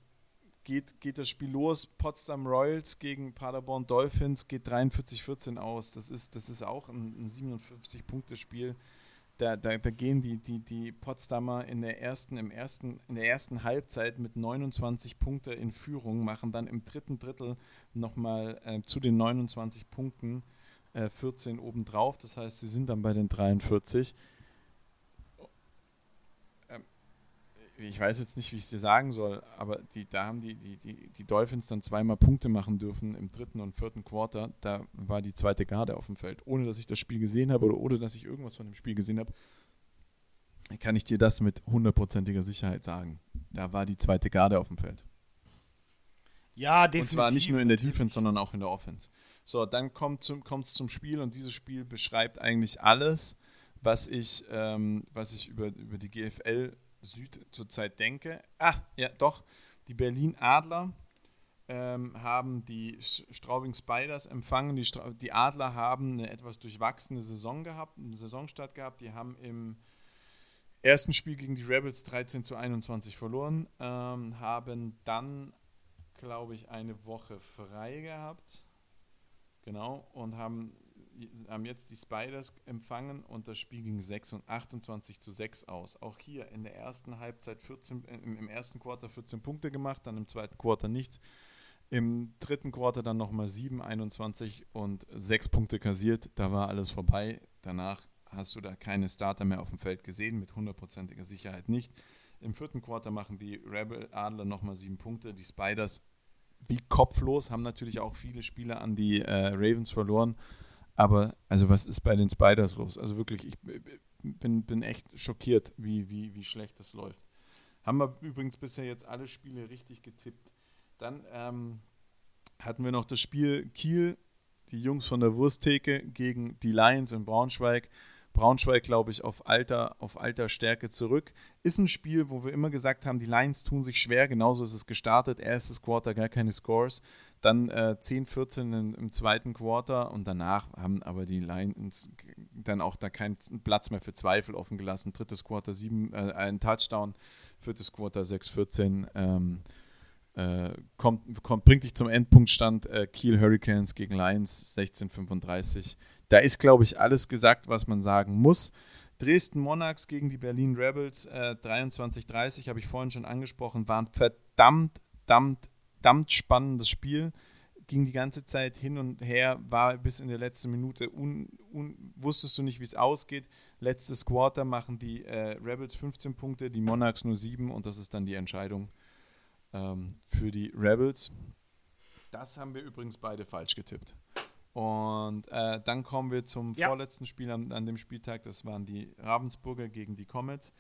geht, geht das Spiel los. Potsdam Royals gegen Paderborn Dolphins geht 43-14 aus. Das ist, das ist auch ein, ein 57-Punkte-Spiel da, da, da gehen die, die, die Potsdamer in der ersten, im ersten, in der ersten Halbzeit mit 29 Punkte in Führung, machen dann im dritten Drittel nochmal äh, zu den 29 Punkten äh, 14 obendrauf. Das heißt, sie sind dann bei den 43. Ähm, ich weiß jetzt nicht, wie ich es dir sagen soll, aber die, da haben die, die, die, die Dolphins dann zweimal Punkte machen dürfen im dritten und vierten Quarter. Da war die zweite Garde auf dem Feld. Ohne dass ich das Spiel gesehen habe oder ohne dass ich irgendwas von dem Spiel gesehen habe, kann ich dir das mit hundertprozentiger Sicherheit sagen. Da war die zweite Garde auf dem Feld. Ja, definitiv. Und zwar nicht nur in der Defense, sondern auch in der Offense. So, dann kommt es zum, zum Spiel und dieses Spiel beschreibt eigentlich alles, was ich, ähm, was ich über, über die GFL Süd zurzeit denke. Ah, ja, doch. Die Berlin Adler ähm, haben die Straubing Spiders empfangen. Die, Stra die, Adler haben eine etwas durchwachsene Saison gehabt, eine Saisonstart gehabt. Die haben im ersten Spiel gegen die Rebels 13 zu 21 verloren, ähm, haben dann, glaube ich, eine Woche frei gehabt. Genau, und haben haben jetzt die Spiders empfangen und das Spiel ging 6 und 28 zu 6 aus. Auch hier in der ersten Halbzeit 14, äh, im, ersten Quarter 14 Punkte gemacht, dann im zweiten Quarter nichts. Im dritten Quarter dann nochmal 7, 21 und 6 Punkte kassiert. Da war alles vorbei. Danach hast du da keine Starter mehr auf dem Feld gesehen, mit hundertprozentiger Sicherheit nicht. Im vierten Quarter machen die Rebel Adler nochmal 7 Punkte. Die Spiders wie kopflos, haben natürlich auch viele Spieler an die äh, Ravens verloren aber, also, was ist bei den Spiders los? Also wirklich, ich bin, bin echt schockiert, wie, wie, wie schlecht das läuft. Haben wir übrigens bisher jetzt alle Spiele richtig getippt. Dann ähm, hatten wir noch das Spiel Kiel, die Jungs von der Wursttheke gegen die Lions in Braunschweig. Braunschweig, glaube ich, auf alter, auf alter Stärke zurück. Ist ein Spiel, wo wir immer gesagt haben, die Lions tun sich schwer. Genauso ist es gestartet. Erstes Quarter gar keine Scores. Dann äh, 10, 14 in, im zweiten Quarter und danach haben aber die Lions dann auch da keinen Platz mehr für Zweifel offen gelassen. Drittes Quarter 7, äh, ein Touchdown. Viertes Quarter 6, 14. Ähm, äh, kommt, kommt, bringt dich zum Endpunktstand äh, Kiel Hurricanes gegen Lions 16:35. Da ist, glaube ich, alles gesagt, was man sagen muss. Dresden Monarchs gegen die Berlin Rebels äh, 23:30 habe ich vorhin schon angesprochen, war ein verdammt, verdammt, verdammt spannendes Spiel. Ging die ganze Zeit hin und her, war bis in der letzten Minute, un, un, wusstest du nicht, wie es ausgeht. Letztes Quarter machen die äh, Rebels 15 Punkte, die Monarchs nur 7 und das ist dann die Entscheidung ähm, für die Rebels. Das haben wir übrigens beide falsch getippt. Und äh, dann kommen wir zum ja. vorletzten Spiel an, an, dem Spieltag. Das waren die Ravensburger gegen die Comets.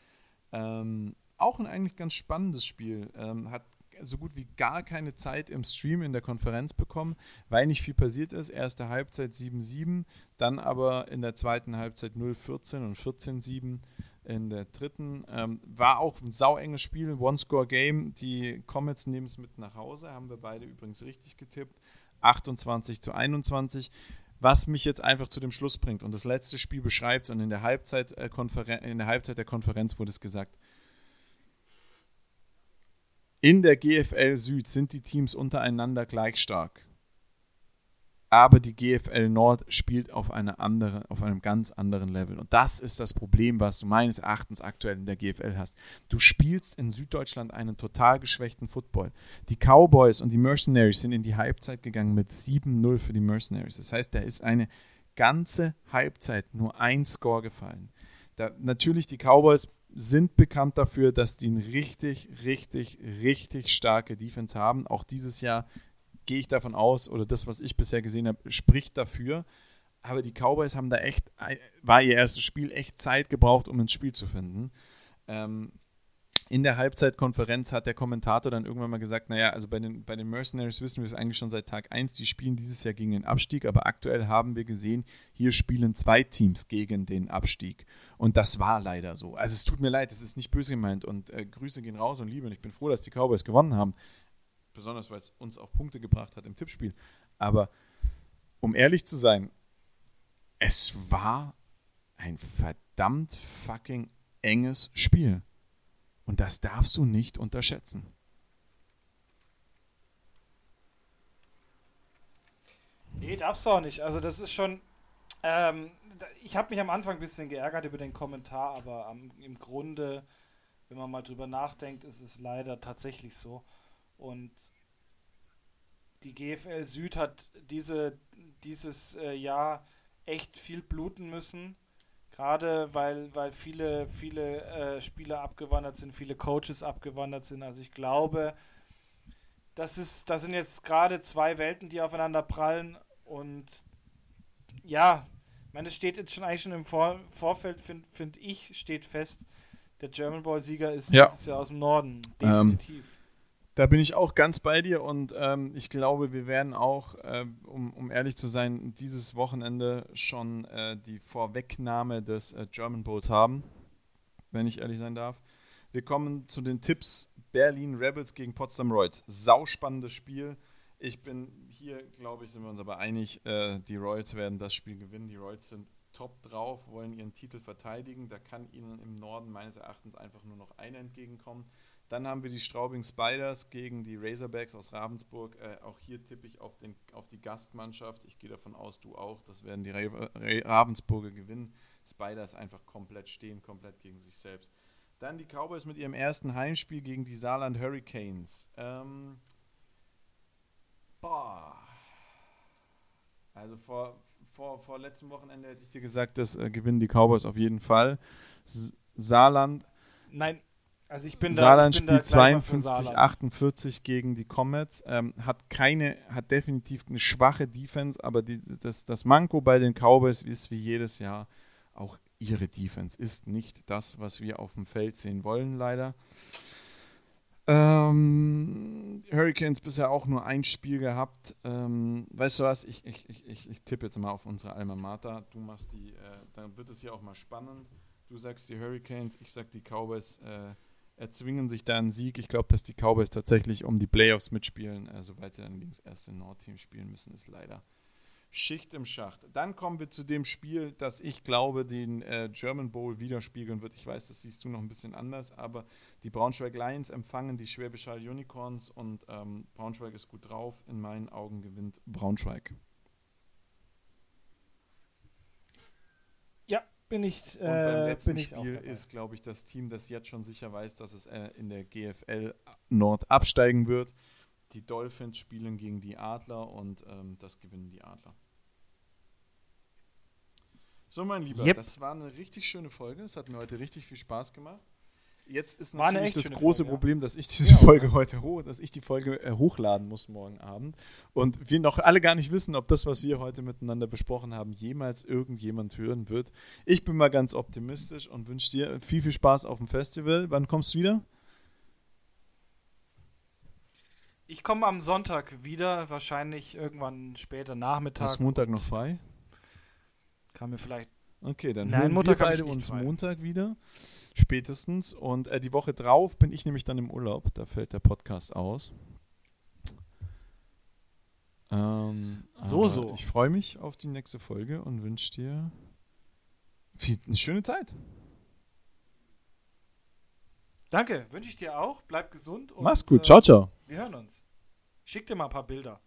Ähm, auch ein eigentlich ganz spannendes Spiel. Ähm, hat so gut wie gar keine Zeit im Stream in der Konferenz bekommen, weil nicht viel passiert ist. Erste Halbzeit 7-7, dann aber in der zweiten Halbzeit 0-14 und 14-7 in der dritten. Ähm, war auch ein sauenges Spiel, One-Score-Game. Die Comets nehmen es mit nach Hause, haben wir beide übrigens richtig getippt. 28 zu 21. Was mich jetzt einfach zu dem Schluss bringt und das letzte Spiel beschreibt, und in der Halbzeit, äh, in der, Halbzeit der Konferenz wurde es gesagt, in der GFL Süd sind die Teams untereinander gleich stark aber die GFL Nord spielt auf, eine andere, auf einem ganz anderen Level. Und das ist das Problem, was du meines Erachtens aktuell in der GFL hast. Du spielst in Süddeutschland einen total geschwächten Football. Die Cowboys und die Mercenaries sind in die Halbzeit gegangen mit 7-0 für die Mercenaries. Das heißt, da ist eine ganze Halbzeit nur ein Score gefallen. Da, natürlich, die Cowboys sind bekannt dafür, dass die eine richtig, richtig, richtig starke Defense haben. Auch dieses Jahr gehe ich davon aus, oder das, was ich bisher gesehen habe, spricht dafür. Aber die Cowboys haben da echt, war ihr erstes Spiel, echt Zeit gebraucht, um ins Spiel zu finden. Ähm, in der Halbzeitkonferenz hat der Kommentator dann irgendwann mal gesagt, naja, also bei den, bei den Mercenaries wissen wir es eigentlich schon seit Tag 1, die spielen dieses Jahr gegen den Abstieg, aber aktuell haben wir gesehen, hier spielen zwei Teams gegen den Abstieg. Und das war leider so. Also es tut mir leid, es ist nicht böse gemeint und äh, Grüße gehen raus und Liebe und ich bin froh, dass die Cowboys gewonnen haben besonders weil es uns auch Punkte gebracht hat im Tippspiel. Aber um ehrlich zu sein, es war ein verdammt fucking enges Spiel. Und das darfst du nicht unterschätzen. Nee, darfst du auch nicht. Also das ist schon. Ähm, ich habe mich am Anfang ein bisschen geärgert über den Kommentar, aber am, im Grunde, wenn man mal drüber nachdenkt, ist es leider tatsächlich so. Und die GFL Süd hat diese, dieses äh, Jahr echt viel bluten müssen. Gerade weil, weil viele, viele äh, Spieler abgewandert sind, viele Coaches abgewandert sind. Also ich glaube, das ist, das sind jetzt gerade zwei Welten, die aufeinander prallen. Und ja, ich meine, es steht jetzt schon eigentlich schon im Vor Vorfeld, finde find ich, steht fest, der German Boy-Sieger ist Ja. Jahr aus dem Norden. Ähm, Definitiv. Da bin ich auch ganz bei dir und ähm, ich glaube, wir werden auch, äh, um, um ehrlich zu sein, dieses Wochenende schon äh, die Vorwegnahme des äh, German Bowls haben, wenn ich ehrlich sein darf. Wir kommen zu den Tipps Berlin Rebels gegen Potsdam Royals. Sauspannendes Spiel. Ich bin hier, glaube ich, sind wir uns aber einig, äh, die Royals werden das Spiel gewinnen. Die Royals sind top drauf, wollen ihren Titel verteidigen. Da kann ihnen im Norden meines Erachtens einfach nur noch einer entgegenkommen. Dann haben wir die Straubing Spiders gegen die Razorbacks aus Ravensburg. Äh, auch hier tippe ich auf, den, auf die Gastmannschaft. Ich gehe davon aus, du auch. Das werden die Ra Ra Ravensburger gewinnen. Spiders einfach komplett stehen, komplett gegen sich selbst. Dann die Cowboys mit ihrem ersten Heimspiel gegen die Saarland Hurricanes. Ähm, boah. Also vor, vor, vor letztem Wochenende hätte ich dir gesagt, das äh, gewinnen die Cowboys auf jeden Fall. S Saarland Nein, also ich bin Saarland da, ich bin spielt gleich mal für 52, Saarland. 48 gegen die Comets, ähm, hat keine, hat definitiv eine schwache Defense, aber die, das, das Manko bei den Cowboys ist wie jedes Jahr auch ihre Defense ist nicht das, was wir auf dem Feld sehen wollen, leider. Ähm, Hurricanes bisher auch nur ein Spiel gehabt. Ähm, weißt du was? Ich, ich, ich, ich, ich tippe jetzt mal auf unsere Alma Mater. Du machst die, äh, dann wird es hier auch mal spannend. Du sagst die Hurricanes, ich sag die Cowboys äh, erzwingen sich da einen Sieg. Ich glaube, dass die Cowboys tatsächlich um die Playoffs mitspielen. Äh, sobald sie dann gegen das erste Nordteam spielen müssen, ist leider Schicht im Schacht. Dann kommen wir zu dem Spiel, das ich glaube, den äh, German Bowl widerspiegeln wird. Ich weiß, das siehst du noch ein bisschen anders, aber die Braunschweig Lions empfangen die Schwäbisch Hall Unicorns und ähm, Braunschweig ist gut drauf. In meinen Augen gewinnt Braunschweig. Ja, bin ich, Und beim äh, letzten bin ich auch Spiel ist, glaube ich, das Team, das jetzt schon sicher weiß, dass es äh, in der GFL Nord absteigen wird. Die Dolphins spielen gegen die Adler und ähm, das gewinnen die Adler. So, mein Lieber, Yep. das war eine richtig schöne Folge. Es hat mir heute richtig viel Spaß gemacht. Jetzt ist War natürlich das große Folge. Problem, dass ich diese Ja, Folge heute hoch, dass ich die Folge äh, hochladen muss morgen Abend und wir noch alle gar nicht wissen, ob das, was wir heute miteinander besprochen haben, jemals irgendjemand hören wird. Ich bin mal ganz optimistisch und wünsche dir viel, viel Spaß auf dem Festival. Wann kommst du wieder? Ich komme am Sonntag wieder, wahrscheinlich irgendwann später Nachmittag. Hast Montag noch frei? Kann mir vielleicht. Okay, dann Nein, hören Montag wir beide uns frei. Montag wieder, spätestens. Und äh, die Woche drauf bin ich nämlich dann im Urlaub. Da fällt der Podcast aus. Ähm, So, so. Ich freue mich auf die nächste Folge und wünsche dir viel, eine schöne Zeit. Danke, wünsche ich dir auch. Bleib gesund. Und, Mach's gut. äh, Ciao, ciao. Wir hören uns. Schick dir mal ein paar Bilder.